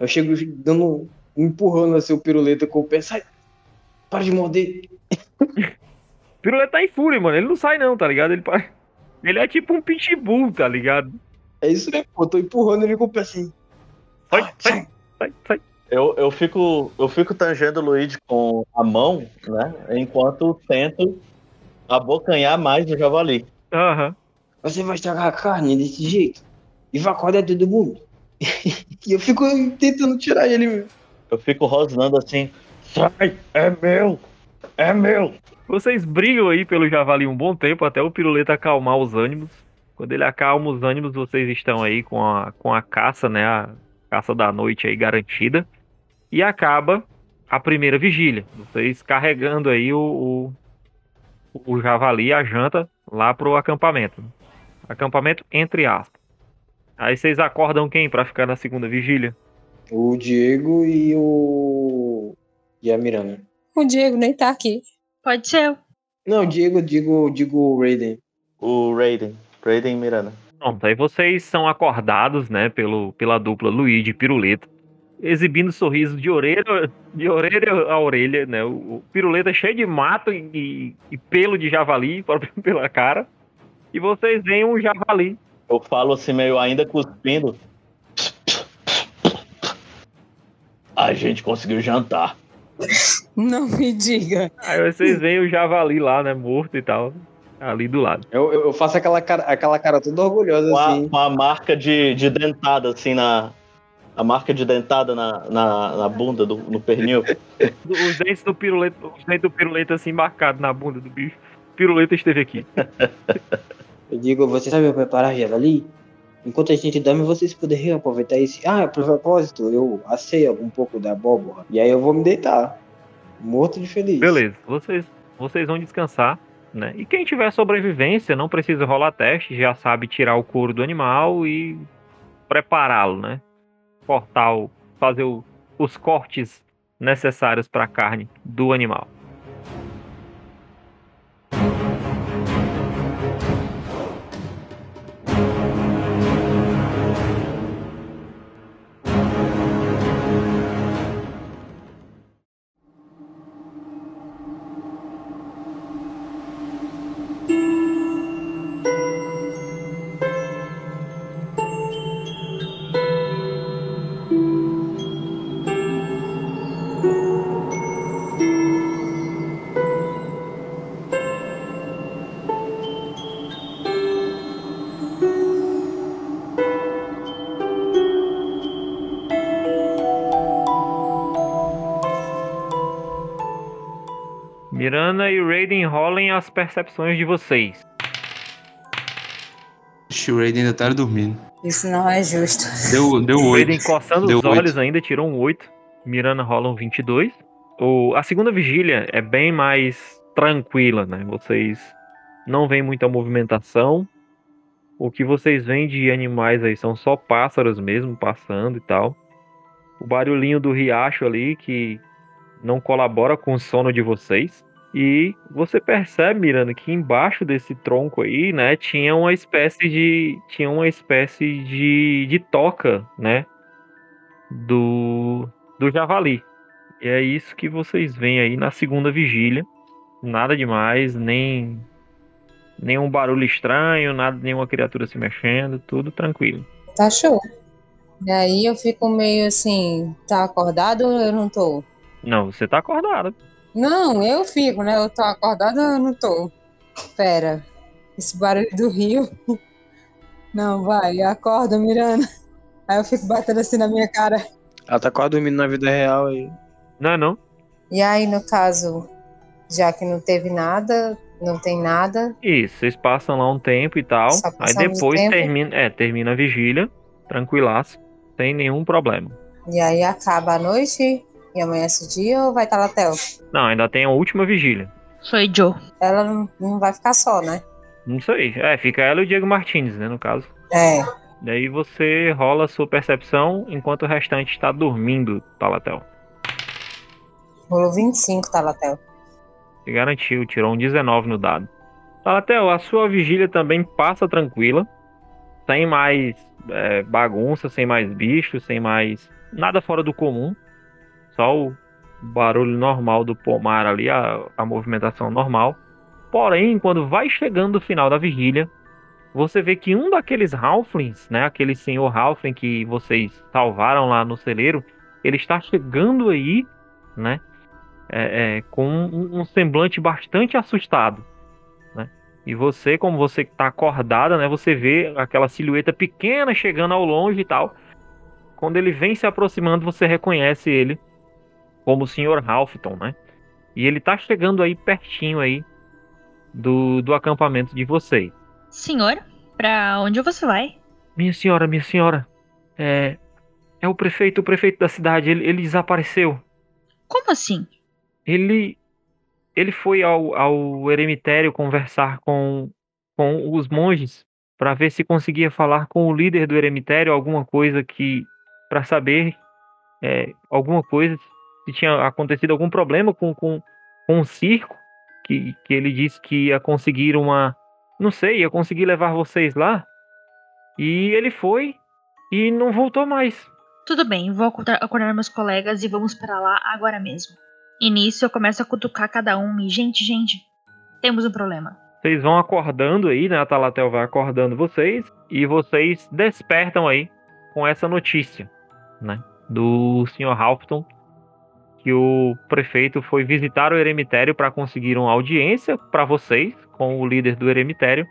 Eu chego dando. empurrando assim o piruleta com o pé. Sai! Para de morder! (laughs) Piruleta tá em fúria, mano. Ele não sai não, tá ligado? Ele, ele é tipo um pitbull, tá ligado? É isso mesmo, pô. Eu tô empurrando ele com o pé assim. Sai, Ah, sai, sai, sai. Eu, eu, fico, eu fico tangendo o Luigi com a mão, né? Enquanto tento abocanhar mais o javali. Aham. Você vai estragar a carne desse jeito. E vai acordar todo mundo. (laughs) e eu fico tentando tirar ele mesmo. Eu fico rosnando assim. Sai, é meu! É meu! Vocês brigam aí pelo javali um bom tempo até o piruleta acalmar os ânimos. Quando ele acalma os ânimos, vocês estão aí com a, com a caça, né? A caça da noite aí garantida. E acaba a primeira vigília. Vocês carregando aí o, o, o javali, a janta, lá pro acampamento. Acampamento entre aspas. Aí vocês acordam quem pra ficar na segunda vigília? O Diego e o. E a Miranda. O Diego nem tá aqui. Pode ser eu. Não, Diego, digo, digo o Raiden. O Raiden. Raiden Miranda. Pronto, aí vocês são acordados, né, pelo, pela dupla Luigi e Piruleta, exibindo sorriso de orelha, de orelha a orelha, né? O, o Piruleta cheio de mato e, e- e pelo de javali (laughs) próprio pela cara. E vocês veem um javali. Eu falo assim, meio ainda cuspindo. A gente conseguiu jantar. Não me diga. Aí vocês veem o javali lá, né, morto e tal, ali do lado. Eu, eu, faço aquela cara, aquela cara toda orgulhosa Com a, assim. com a marca de, de dentada, assim, na. A marca de dentada na, na, na bunda, do, no pernil. Os dentes do Piruleta, os dentes do Piruleta assim marcados na bunda do bicho. Piruleta esteve aqui. (laughs) Eu digo, você sabe preparar javali? Enquanto a gente dorme, vocês poderiam aproveitar esse. Ah, por propósito, eu assei um pouco da abóbora. E aí eu vou me deitar. Morto de feliz. Beleza, vocês, vocês vão descansar, né? E quem tiver sobrevivência não precisa rolar teste, já sabe tirar o couro do animal e prepará-lo, né? Cortar o, fazer o- os cortes necessários para a carne do animal. As percepções de vocês. O Raiden ainda tá dormindo. Isso não é justo. Deu, deu oito. Raiden coçando Deu os olhos ainda, tirou um 8. Miranda rola um 22. O, a segunda vigília é bem mais tranquila, né? Vocês não veem muita movimentação. O que vocês veem de animais aí são só pássaros mesmo passando e tal. O barulhinho do riacho ali que não colabora com o sono de vocês. E você percebe, Miranda, que embaixo desse tronco aí, né, tinha uma espécie de tinha uma espécie de, de toca, né, do do javali. E é isso que vocês veem aí na segunda vigília. Nada demais, nem nenhum barulho estranho, nada, nenhuma criatura se mexendo, tudo tranquilo. Tá show. E aí eu fico meio assim, tá acordado ou eu não tô? Não, você tá acordado. Não, eu fico, né? Eu tô acordada ou eu não tô? Pera, esse barulho do rio. (laughs) Não, vai, acorda, Miranda. Aí eu fico batendo assim na minha cara. Ela tá quase dormindo na vida real aí. Não, é não. E aí, no caso, já que não teve nada, não tem nada, Isso, vocês passam lá um tempo e tal. Aí depois tempo. termina, é, termina a vigília, tranquilaço, sem nenhum problema. e aí acaba a noite e amanhece o dia ou vai estar lá Theo? Não, ainda tem a última vigília. Foi Joe. Ela não, não vai ficar só, né? Não sei. É, fica ela e o Diego Martins, né, no caso. É. Daí você rola a sua percepção enquanto o restante está dormindo, Talatel. Rolou 25, tá, Latel. Se garantiu, tirou um 19 no dado. Talatel, a sua vigília também passa tranquila. Sem mais é, bagunça, sem mais bichos, sem mais nada fora do comum. Só o barulho normal do pomar ali, a, a movimentação normal. Porém, quando vai chegando o final da vigília, você vê que um daqueles Halflings, né, aquele senhor Halfling que vocês salvaram lá no celeiro, ele está chegando aí, né, é, é, com um, um semblante bastante assustado, né? E você, como você está acordada, né, você vê aquela silhueta pequena chegando ao longe e tal. Quando ele vem se aproximando, você reconhece ele como o Sr. Halfton, né? E ele tá chegando aí pertinho aí do, do acampamento de vocês. Senhor, pra onde você vai? Minha senhora, minha senhora, é é o prefeito, o prefeito da cidade, ele, ele desapareceu. Como assim? Ele ele foi ao, ao eremitério conversar com, com os monges para ver se conseguia falar com o líder do eremitério alguma coisa que para saber é, alguma coisa tinha acontecido algum problema com com, com o circo que, que ele disse que ia conseguir uma não sei ia conseguir levar vocês lá e ele foi e não voltou mais Tudo bem, vou acordar, acordar meus colegas e vamos para lá agora mesmo. E nisso eu começo a cutucar cada um e, gente, gente, temos um problema. Vocês vão acordando aí, né? A Talatel vai acordando vocês e vocês despertam aí com essa notícia, né? Do Sr. Halfton que o prefeito foi visitar o eremitério para conseguir uma audiência para vocês com o líder do eremitério,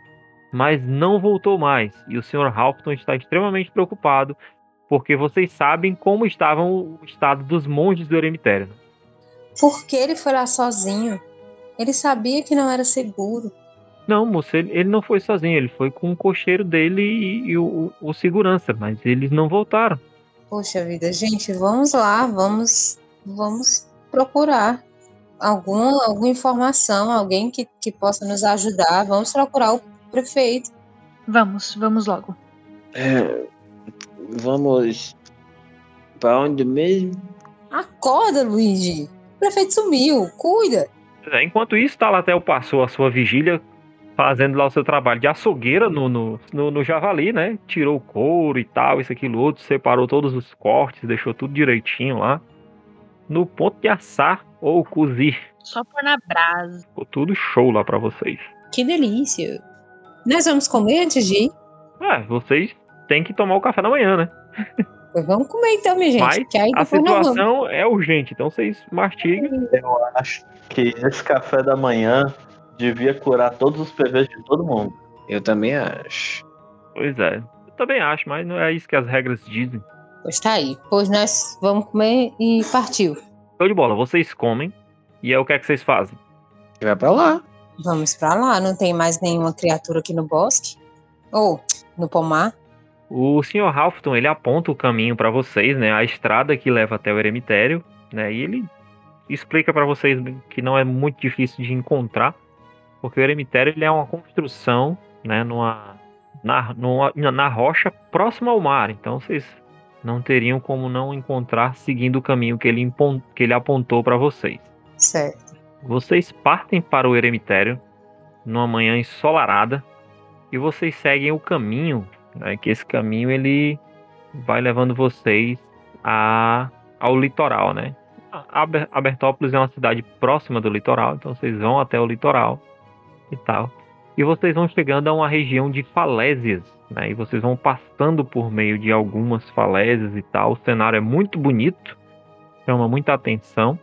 mas não voltou mais. E o Sr. Halfton está extremamente preocupado porque vocês sabem como estava o estado dos monges do eremitério. Por que ele foi lá sozinho? Ele sabia que não era seguro. Não, moço, ele, ele não foi sozinho, ele foi com o cocheiro dele e, e o, o segurança, mas eles não voltaram. Poxa vida, gente, vamos lá, vamos, vamos procurar alguma, alguma informação, alguém que, que possa nos ajudar. Vamos procurar o prefeito. Vamos, vamos logo. É, vamos para onde mesmo? Acorda, Luigi. O prefeito sumiu. Cuida. É, Enquanto isso, Talatel passou a sua vigília fazendo lá o seu trabalho de açougueira no, no, no, no javali, né? Tirou o couro e tal, isso, aquilo, outro, separou todos os cortes, deixou tudo direitinho lá. No ponto de assar ou cozir. Só pôr na brasa. Ficou tudo show lá pra vocês. Que delícia. Nós vamos comer antes de ir? É, vocês têm que tomar o café da manhã, né? Pois vamos comer então, minha gente. Mas que aí A situação é urgente, então vocês mastigam. Eu acho que esse café da manhã devia curar todos os PVs de todo mundo. Eu também acho. Pois é. Eu também acho, mas não é isso que as regras dizem. Pois tá aí. Pois nós vamos comer e partiu. Show de bola, vocês comem. E é o que é que vocês fazem? Vai pra lá. Vamos pra lá. Não tem mais nenhuma criatura aqui no bosque? Ou no pomar? O Sr. Halfton, ele aponta o caminho para vocês, né? A estrada que leva até o eremitério, né? E ele explica para vocês que não é muito difícil de encontrar, porque o eremitério ele é uma construção, né? Numa, na, numa, na rocha próxima ao mar. Então vocês não teriam como não encontrar seguindo o caminho que ele, que ele apontou para vocês. Certo. Vocês partem para o eremitério numa manhã ensolarada e vocês seguem o caminho, né, que esse caminho ele vai levando vocês a, ao litoral, né? A Aber- Abertópolis é uma cidade próxima do litoral, então vocês vão até o litoral e tal. E vocês vão chegando a uma região de falésias, né? E vocês vão passando por meio de algumas falésias e tal. O cenário é muito bonito, chama muita atenção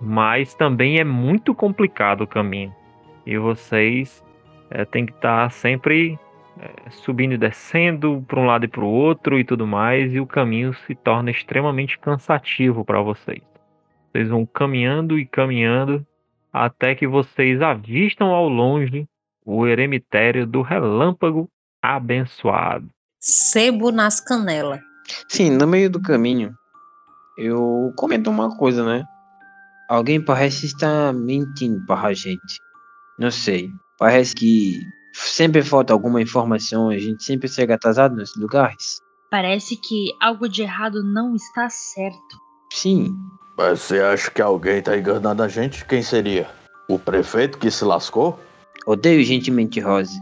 mas também é muito complicado o caminho. E vocês eh, têm que estar sempre eh, subindo e descendo para um lado e para o outro e tudo mais, e o caminho se torna extremamente cansativo para vocês. Vocês vão caminhando e caminhando até que vocês avistam ao longe o eremitério do relâmpago abençoado. Sebo nas canelas. Sim, no meio do caminho, eu comento uma coisa, né? Alguém parece estar mentindo para a gente. Não sei. Parece que sempre falta alguma informação, a gente sempre chega atrasado nesses lugares. Parece que algo de errado não está certo. Sim, Mas você acha que alguém tá enganando a gente? Quem seria? O prefeito que se lascou? Odeio gente mentirosa,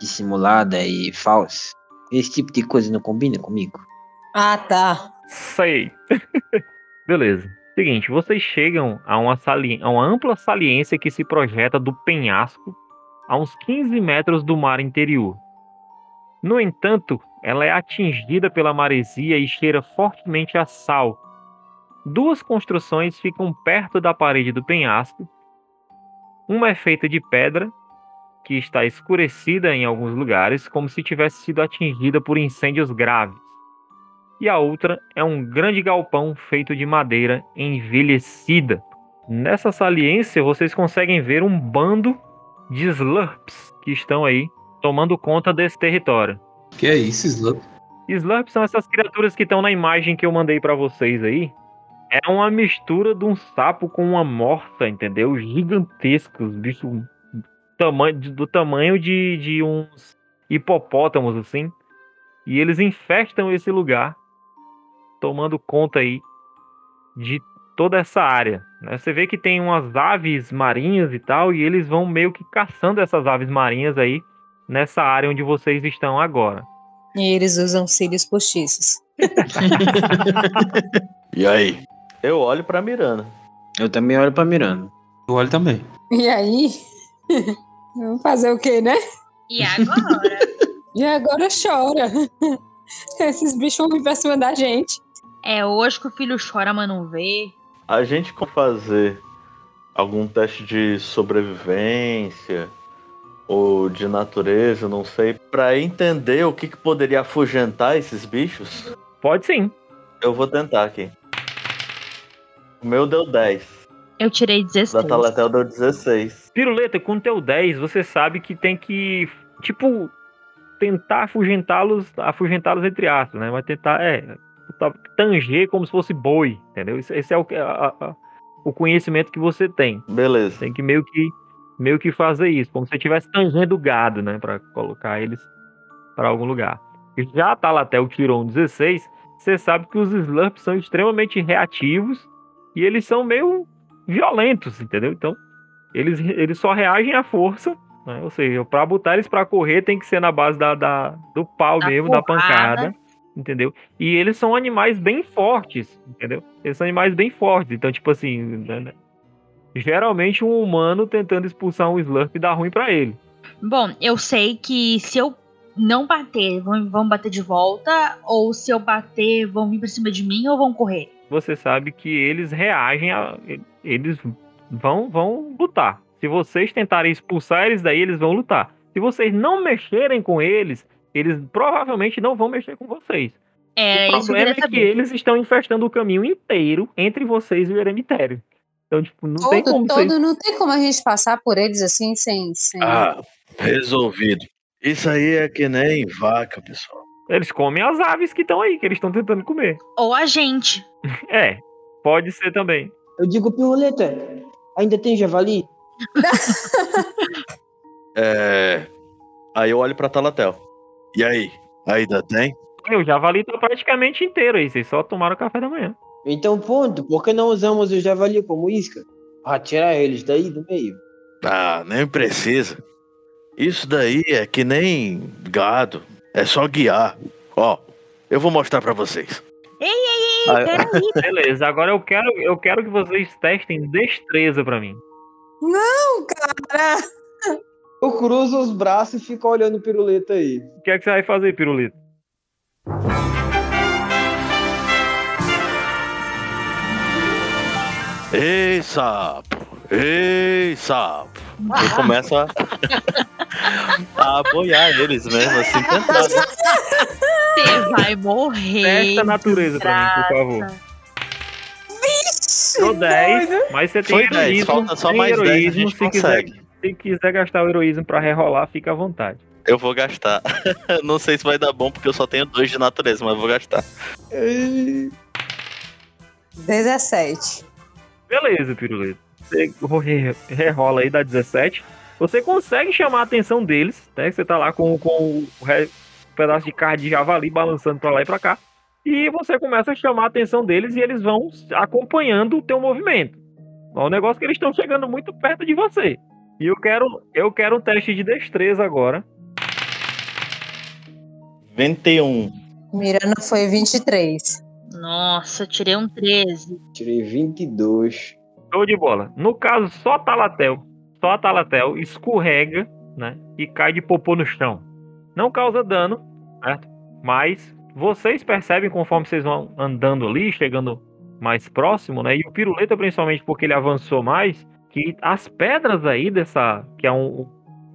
dissimulada e falsa. Esse tipo de coisa não combina comigo. Ah, tá. Sei. (laughs) Beleza. Seguinte, vocês chegam a uma, sali... a uma ampla saliência que se projeta do penhasco a uns 15 metros do mar interior. No entanto, ela é atingida pela maresia e cheira fortemente a sal. Duas construções ficam perto da parede do penhasco. Uma é feita de pedra, que está escurecida em alguns lugares, como se tivesse sido atingida por incêndios graves e a outra é um grande galpão feito de madeira envelhecida. Nessa saliência vocês conseguem ver um bando de slurps que estão aí tomando conta desse território. Que é isso, Slump? Slurps são essas criaturas que estão na imagem que eu mandei pra vocês aí. É uma mistura de um sapo com uma morsa, entendeu? Gigantescos, bichos tamanho, do tamanho de, de uns hipopótamos, assim. E eles infestam esse lugar tomando conta aí de toda essa área. né? Você vê que tem umas aves marinhas e tal, e eles vão meio que caçando essas aves marinhas aí nessa área onde vocês estão agora. E eles usam cílios postiços. (laughs) E aí? Eu olho pra Miranda. Eu também olho pra Miranda. Eu olho também. E aí? (laughs) Vamos fazer o quê, né? E agora? (laughs) E agora chora. (laughs) Esses bichos vão vir pra cima da gente. é hoje que o filho chora, mas não vê. A gente como fazer algum teste de sobrevivência ou de natureza, não sei, pra entender o que, que poderia afugentar esses bichos? Pode sim. Eu vou tentar aqui. O meu deu 10. Eu tirei Da 16. Talatel deu 16. Piruleta, com teu 10, você sabe que tem que, tipo, tentar afugentá-los, afugentá-los entre aspas, né? Vai tentar, é, tá- tanger como se fosse boi, entendeu? Esse, é o, a- a- o conhecimento que você tem. Beleza. Tem que meio que meio que fazer isso, como se você estivesse tangendo o gado, né, Pra colocar eles para algum lugar. E Já a Talatel tirou um 16, você sabe que os Slurps são extremamente reativos e eles são meio violentos, entendeu? Então, eles, eles só reagem à força, né? Ou seja, para botar eles para correr tem que ser na base da, da- do pau Da mesmo, da porrada. pancada, entendeu? E eles são animais bem fortes, entendeu? Eles são animais bem fortes, então, tipo assim, né, né? geralmente um humano tentando expulsar um Slurp dá ruim para ele. Bom, eu sei que se eu não bater, vão, vão bater de volta, ou se eu bater, vão vir pra cima de mim ou vão correr. Você sabe que eles reagem a. Eles vão, vão lutar. Se vocês tentarem expulsar eles daí, eles vão lutar. Se vocês não mexerem com eles, eles provavelmente não vão mexer com vocês. É o isso que eu problema é que saber. eles estão infestando o caminho inteiro entre vocês e o eremitério. Então, tipo, não tem Todo, como todo, vocês... não tem como a gente passar por eles assim sem. sem... Ah, resolvido. Isso aí é que nem vaca, pessoal. Eles comem as aves que estão aí, que eles estão tentando comer. Ou a gente. (laughs) É, pode ser também. Eu digo, Piruleta, ainda tem javali? (laughs) É. Aí eu olho pra Talatel. E aí? Ainda tem? O javali tá praticamente inteiro aí, vocês só tomaram café da manhã. Então, ponto. Por que não usamos o javali como isca? Pra tirar eles daí do meio. Ah, nem precisa. Isso daí é que nem gado. É só guiar. Ó, eu vou mostrar pra vocês. Ah, peraí. Beleza, agora eu quero, eu quero que vocês testem destreza pra mim. Cara, Eu cruzo os braços e fico olhando o piruleta aí. O que é que você vai fazer, Pirulito? Ei, sapo! Ei, sapo! E começa a apoiar eles mesmo, assim, tentando. Você vai morrer. Testa a natureza pra mim, por favor. desgraça. Tirou 10, mas você tem Foi 10, heroísmo. falta só mais 10 a heroísmo, gente se quiser, consegue. se quiser gastar o heroísmo pra rerolar, fica à vontade. Eu vou gastar. (laughs) Não sei se vai dar bom porque eu só tenho dois de natureza, mas eu vou gastar. 17. Beleza, Pirulito. Você re- rerola aí, dá 17. Você consegue chamar a atenção deles, né? Você tá lá com, com o re- um pedaço de carne de javali balançando pra lá e pra cá. E você começa a chamar a atenção deles e eles vão acompanhando o teu movimento. É um negócio que eles estão chegando muito perto de você. E eu quero, eu quero um teste de destreza agora. 21. Miranda foi 23. Nossa, tirei um 13. Tirei 22. Show de bola. No caso, só a Talatel, só a Talatel escorrega, né? E cai de popô no chão. Não causa dano, certo? Mas vocês percebem conforme vocês vão andando ali, chegando mais próximo, né? E o Piruleta, principalmente porque ele avançou mais, que as pedras aí dessa. que é um,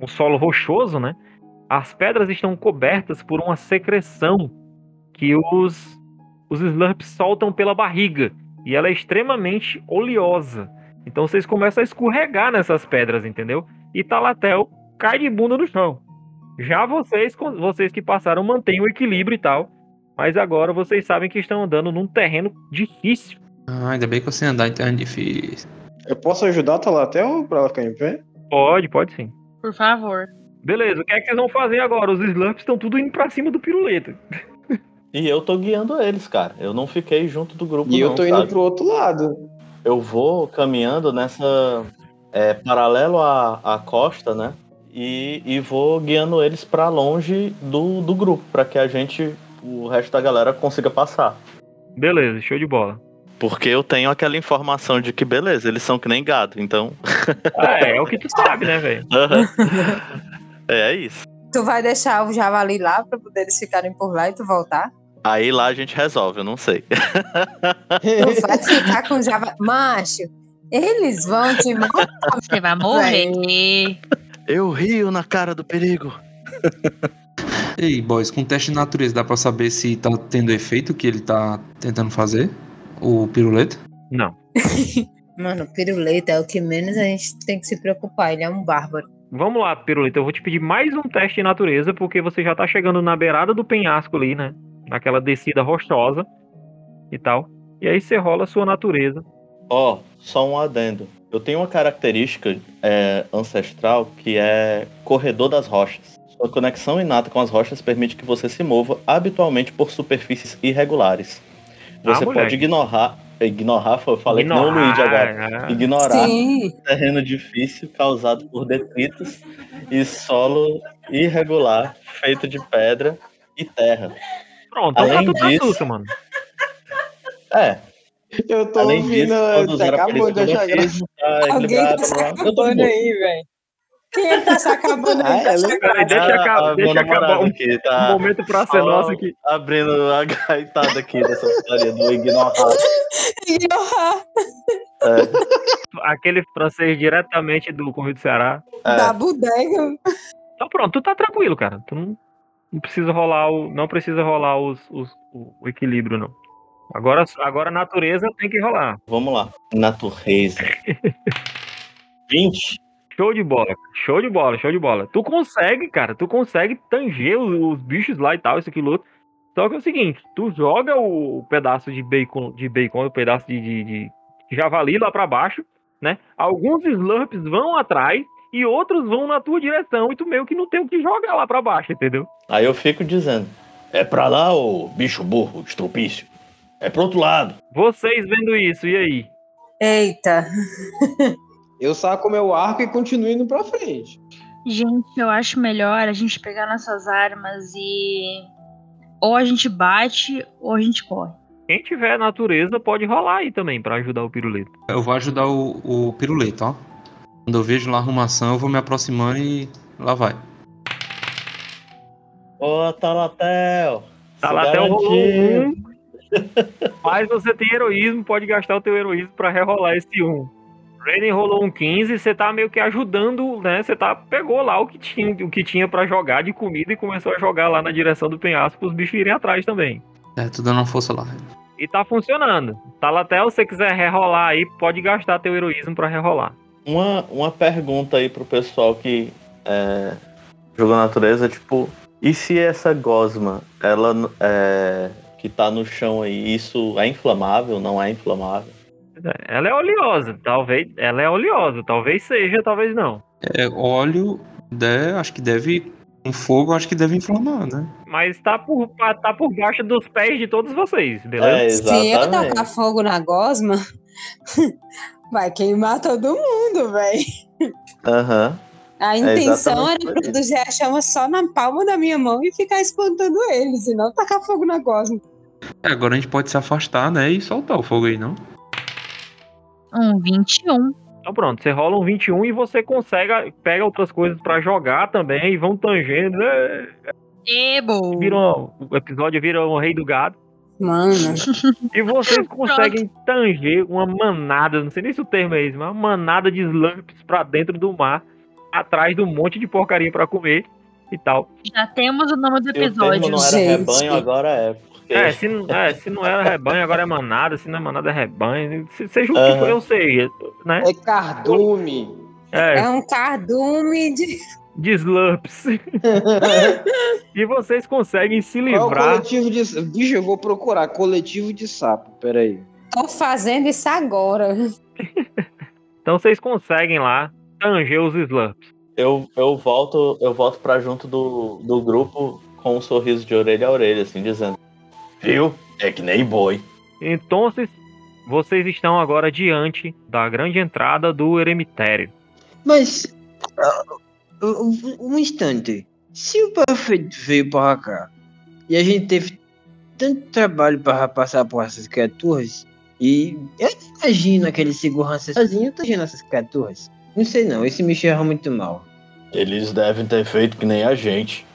um solo rochoso, né? As pedras estão cobertas por uma secreção que os, os Slurps soltam pela barriga e ela é extremamente oleosa. Então vocês começam a escorregar nessas pedras, entendeu? E Talatel cai de bunda no chão. Já vocês, vocês que passaram, mantêm o equilíbrio e tal. Mas agora vocês sabem que estão andando num terreno difícil. Ah, ainda bem que eu sei andar em terreno difícil. Eu posso ajudar a Talatel pra ela ficar em pé? Pode, pode sim. Por favor. Beleza, o que é que vocês vão fazer agora? Os Slurps estão tudo indo pra cima do piruleta. (laughs) E eu tô guiando eles, cara. Eu não fiquei junto do grupo, E não, eu tô indo sabe? pro outro lado. Eu vou caminhando nessa... é, paralelo à, à costa, né? E, e vou guiando eles pra longe do, do grupo, pra que a gente, o resto da galera, consiga passar. Beleza, show de bola. Porque eu tenho aquela informação de que, beleza, eles são que nem gado, então... É, é o que tu sabe, né, velho? (laughs) é, é isso. Tu vai deixar o javali lá pra poder eles ficarem por lá e tu voltar? Aí lá a gente resolve, eu não sei. Tu vai ficar com o javali. Macho, eles vão te matar. Você vai morrer. Eu rio na cara do perigo. Ei, boys, com teste de natureza dá pra saber se tá tendo efeito o que ele tá tentando fazer? O piruleta? Não. (laughs) Mano, piruleta é o que menos a gente tem que se preocupar. Ele é um bárbaro. Vamos lá, Piruleta. Eu vou te pedir mais um teste de natureza, porque você já tá chegando na beirada do penhasco ali, né? Naquela descida rochosa e tal. E aí você rola a sua natureza. Ó, só um adendo. Eu tenho uma característica é, ancestral que é corredor das rochas. Sua conexão inata com as rochas permite que você se mova habitualmente por superfícies irregulares. Você Ah, pode ignorar. Ignorar, eu falei que nem o Ignorar, Luigi agora. é. Ignorar Sim. terreno difícil causado por detritos e solo irregular feito de pedra e terra. Pronto, tá Além na disso- sussa, mano. É, Eu tô além ouvindo, disso, quando acabou de achar graça. tá Alguém tá se acabando aí, velho. Quem é que tá se acabando Ah, aí? Tá ela- chegando. Peraí, deixa Ah, acabar, deixa acabar um, aqui, um tá momento pra ser nosso aqui. abrindo a gaitada aqui dessa história do ignorar. Ignorar Aquele francês diretamente do Correio do Ceará. É, da bodega. Então pronto, tu tá tranquilo, cara. Tu não, não precisa rolar o. Não precisa rolar os, os- o, o equilíbrio, não. Agora, agora a natureza tem que rolar. vamos lá. Natureza. (laughs) 20. Show de bola, show de bola, show de bola. Tu consegue, cara, tu consegue tanger os, os bichos lá e tal, isso aqui outro. Só que é o seguinte, tu joga o pedaço de bacon, de bacon, o pedaço de, de, de javali lá pra baixo, né? Alguns slurps vão atrás e outros vão na tua direção e tu meio que não tem o que jogar lá pra baixo, entendeu? Aí eu fico dizendo: É pra lá, ô bicho burro, estrupício. É pro outro lado. Vocês vendo isso, e aí? Eita. (laughs) Eu saco meu arco e continuo indo pra frente. Gente, eu acho melhor a gente pegar nossas armas e. Ou a gente bate ou a gente corre. Quem tiver natureza pode rolar aí também pra ajudar o pirulito. Eu vou ajudar o, o ó. Quando eu vejo lá a arrumação, eu vou me aproximando e lá vai. Ô, Talatel. O rolou um. (laughs) Mas você tem heroísmo, pode gastar o teu heroísmo pra rerolar esse 1. Raiden rolou um 15, você tá meio que ajudando, né? Você tá pegou lá o que tinha, o que tinha para jogar de comida e começou a jogar lá na direção do penhasco pros bichos irem atrás também. É, tô dando uma força lá. E tá funcionando. Talatel, se você quiser rerolar aí, pode gastar teu heroísmo pra rerolar. Uma, uma pergunta aí pro pessoal que é, jogou natureza, tipo, e se essa gosma, ela é, que tá no chão aí, isso é inflamável, não é inflamável? Ela é oleosa, talvez. Ela é oleosa, talvez seja, talvez não. É, óleo, de, acho que deve. Um fogo, acho que deve inflamar, né? Mas tá por, tá por baixo dos pés de todos vocês, beleza? É, Se eu tacar fogo na gosma, (laughs) vai queimar todo mundo, velho. Aham. A intenção exatamente era produzir a chama só na palma da minha mão e ficar espantando eles, e não tacar fogo na gosma. É, agora a gente pode se afastar, né? E soltar o fogo aí, não? Um 21. Então pronto, você rola um 21 e você consegue, pega outras coisas pra jogar também e vão tangendo. né? Ebo! Vira um- o episódio vira o rei do gado. Mano, (laughs) E vocês conseguem tanger uma manada, não sei nem se o termo é esse, mas uma manada de slurps pra dentro do mar, atrás de um monte de porcaria pra comer e tal. Já temos o nome do Se o termo episódio. não era gente. rebanho, agora é. É se, não- é, se não era rebanho, agora é manada, se não é manada, é rebanho. Se, seja o que for, eu sei, né? É cardume. É, é um cardume de. de slurps. (laughs) e vocês conseguem se Qual é o livrar. coletivo de. Bicho, eu vou procurar. Coletivo de sapo. Peraí. Tô fazendo isso agora. (laughs) Então vocês conseguem lá tanger os slurps. eu, eu volto, eu volto pra junto do, do grupo com um sorriso de orelha a orelha, assim, dizendo. Viu? É que nem boi. Então vocês estão agora diante da grande entrada do eremitério. Mas. ah, um, um instante. Se o prefeito veio para cá e a gente teve tanto trabalho para passar por essas criaturas, e eu imagino aquele segurança sozinho tangendo essas criaturas. Não sei não, esse me cheira muito mal. Eles devem ter feito que nem a gente.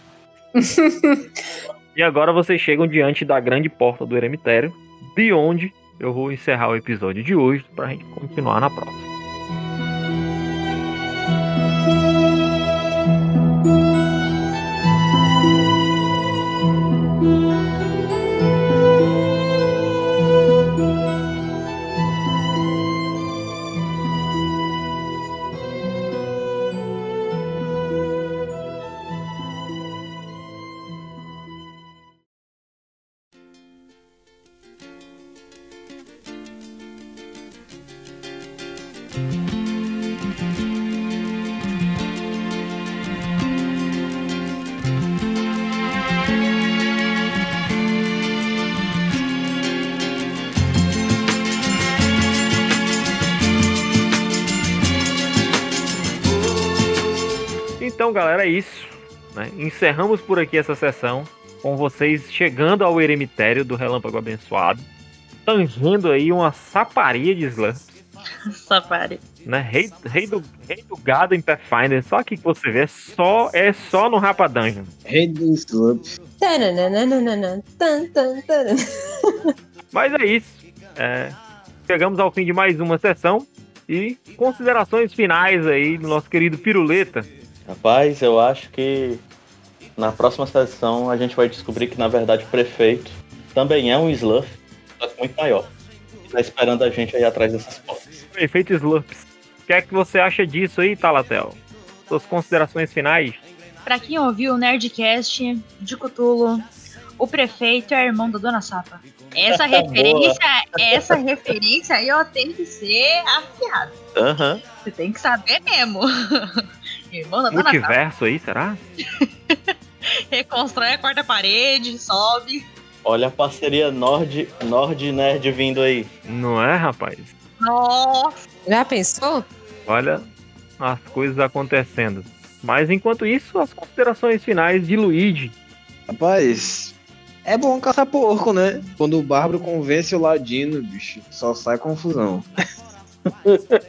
(laughs) E agora vocês chegam diante da grande porta do eremitério, de onde eu vou encerrar o episódio de hoje pra gente continuar na próxima. Encerramos por aqui essa sessão, com vocês chegando ao eremitério do Relâmpago Abençoado, tangendo aí uma saparia de slams, Safari. né? Rei, rei, do, rei do gado em Pathfinder, só que você vê, é só, é só no Rapa Dungeon. Rei do tan. Mas é isso. É, chegamos ao fim de mais uma sessão. E considerações finais aí do nosso querido Piruleta. Rapaz, eu acho que na próxima sessão a gente vai descobrir que na verdade o prefeito também é um Sluff, só que muito maior. Tá esperando a gente aí atrás dessas portas. Prefeito Slurps. O que é que você acha disso aí, Talatel? Suas considerações finais? Pra quem ouviu o Nerdcast de Cutulo, o prefeito é irmão da Dona Sapa. Essa (laughs) referência, essa referência aí, ó, tem que ser afiada. Aham. Você tem que saber mesmo. (laughs) irmão da Dona Sapa. Multiverso aí, será? (laughs) (laughs) Reconstrói a quarta parede, sobe. Olha a parceria Nord, Nord Nerd vindo aí. Não é, rapaz? Nossa. Já pensou? Olha as coisas acontecendo. Mas enquanto isso, as considerações finais de Luigi. Rapaz, é bom caçar porco, né? Quando o Bárbaro convence o Ladino, bicho, só sai confusão.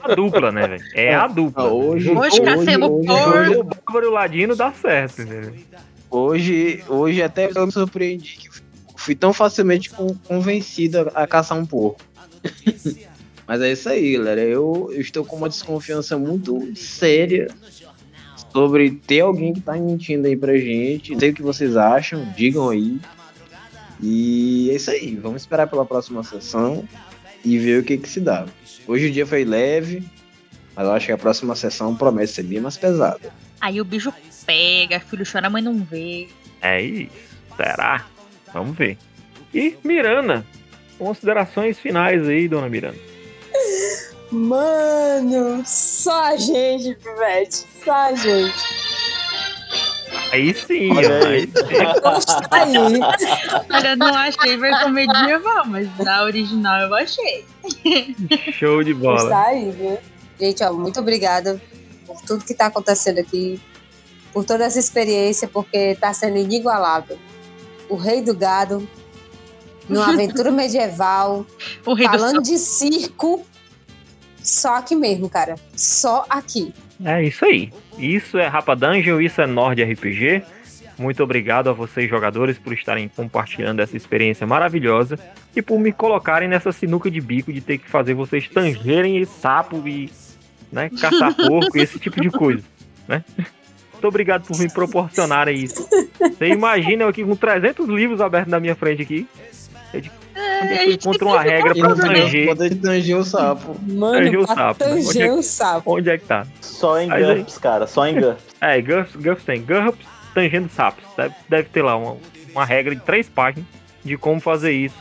A dupla, né, velho? É a dupla. Ah, hoje, Hoje caçemos hoje, porco. Hoje o Bárbaro e o Ladino dá certo, entendeu? Hoje, hoje até eu me surpreendi que fui tão facilmente con- convencido a, caçar um porco. (laughs) Mas é isso aí, galera. Eu, eu estou com uma desconfiança muito séria sobre ter alguém que tá mentindo aí pra gente. Sei o que vocês acham, digam aí. E é isso aí. Vamos esperar pela próxima sessão e ver o que, que se dá. Hoje o dia foi leve, mas eu acho que a próxima sessão promete ser bem mais pesada. Aí o bicho pega, filho chora, a mãe não vê. É isso. Será? Vamos ver. E Miranda, considerações finais aí, dona Miranda. Mano, só a gente, Pivete. Só a gente. Aí sim, Olha ó, aí. aí. Olha, não achei versão medieval, mas na original eu achei. Show de bola. Está aí, viu? Gente, ó, muito obrigada por tudo que tá acontecendo aqui, por toda essa experiência, porque tá sendo inigualável. O rei do gado, numa aventura (laughs) medieval, O rei do falando de circo, só aqui mesmo, cara. Só aqui. É isso aí. Isso é Rapa Dungeon, isso é Nord RPG. Muito obrigado a vocês, jogadores, por estarem compartilhando essa experiência maravilhosa e por me colocarem nessa sinuca de bico de ter que fazer vocês tangerem esse sapo e né, caçar porco e esse tipo de coisa. Né? (laughs) Muito obrigado por me proporcionarem isso. Você imagina eu aqui com 300 livros abertos na minha frente aqui. É que eu encontro uma regra pra tanger? poder de tanger o sapo. Mano, Tanger o sapo, né? Onde é tanger que- o sapo. Onde é que tá? Só em aí- GURPS, cara, só em GURPS. (laughs) É, GURPS, GURPS tem. GURPS tangendo sapos. Deve, deve ter lá uma, uma regra de três páginas de como fazer isso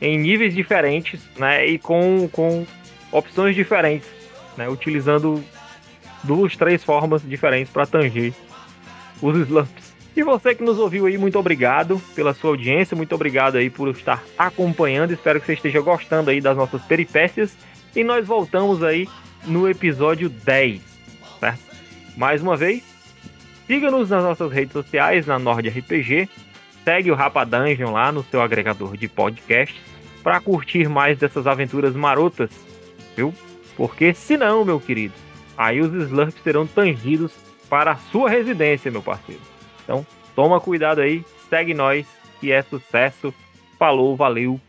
em níveis diferentes, né? E com, com opções diferentes, né? Utilizando duas, três formas diferentes para tanger os slumps. E você que nos ouviu aí, muito obrigado pela sua audiência, muito obrigado aí por estar acompanhando. Espero que você esteja gostando aí das nossas peripécias. E nós voltamos aí no episódio 10, certo? Mais uma vez, siga-nos nas nossas redes sociais, na Nord RPG. Segue o Rapa Dungeon lá no seu agregador de podcasts para curtir mais dessas aventuras marotas, viu? Porque senão, meu querido, aí os Slurps serão tangidos para a sua residência, meu parceiro. Então, toma cuidado aí, segue nós, que é sucesso. Falou, valeu.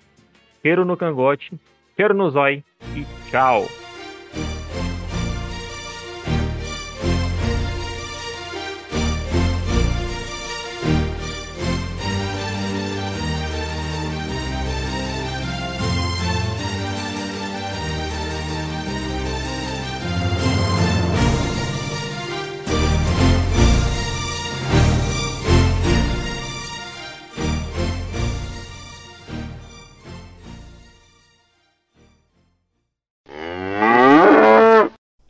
Cheiro no cangote, cheiro no zói e tchau.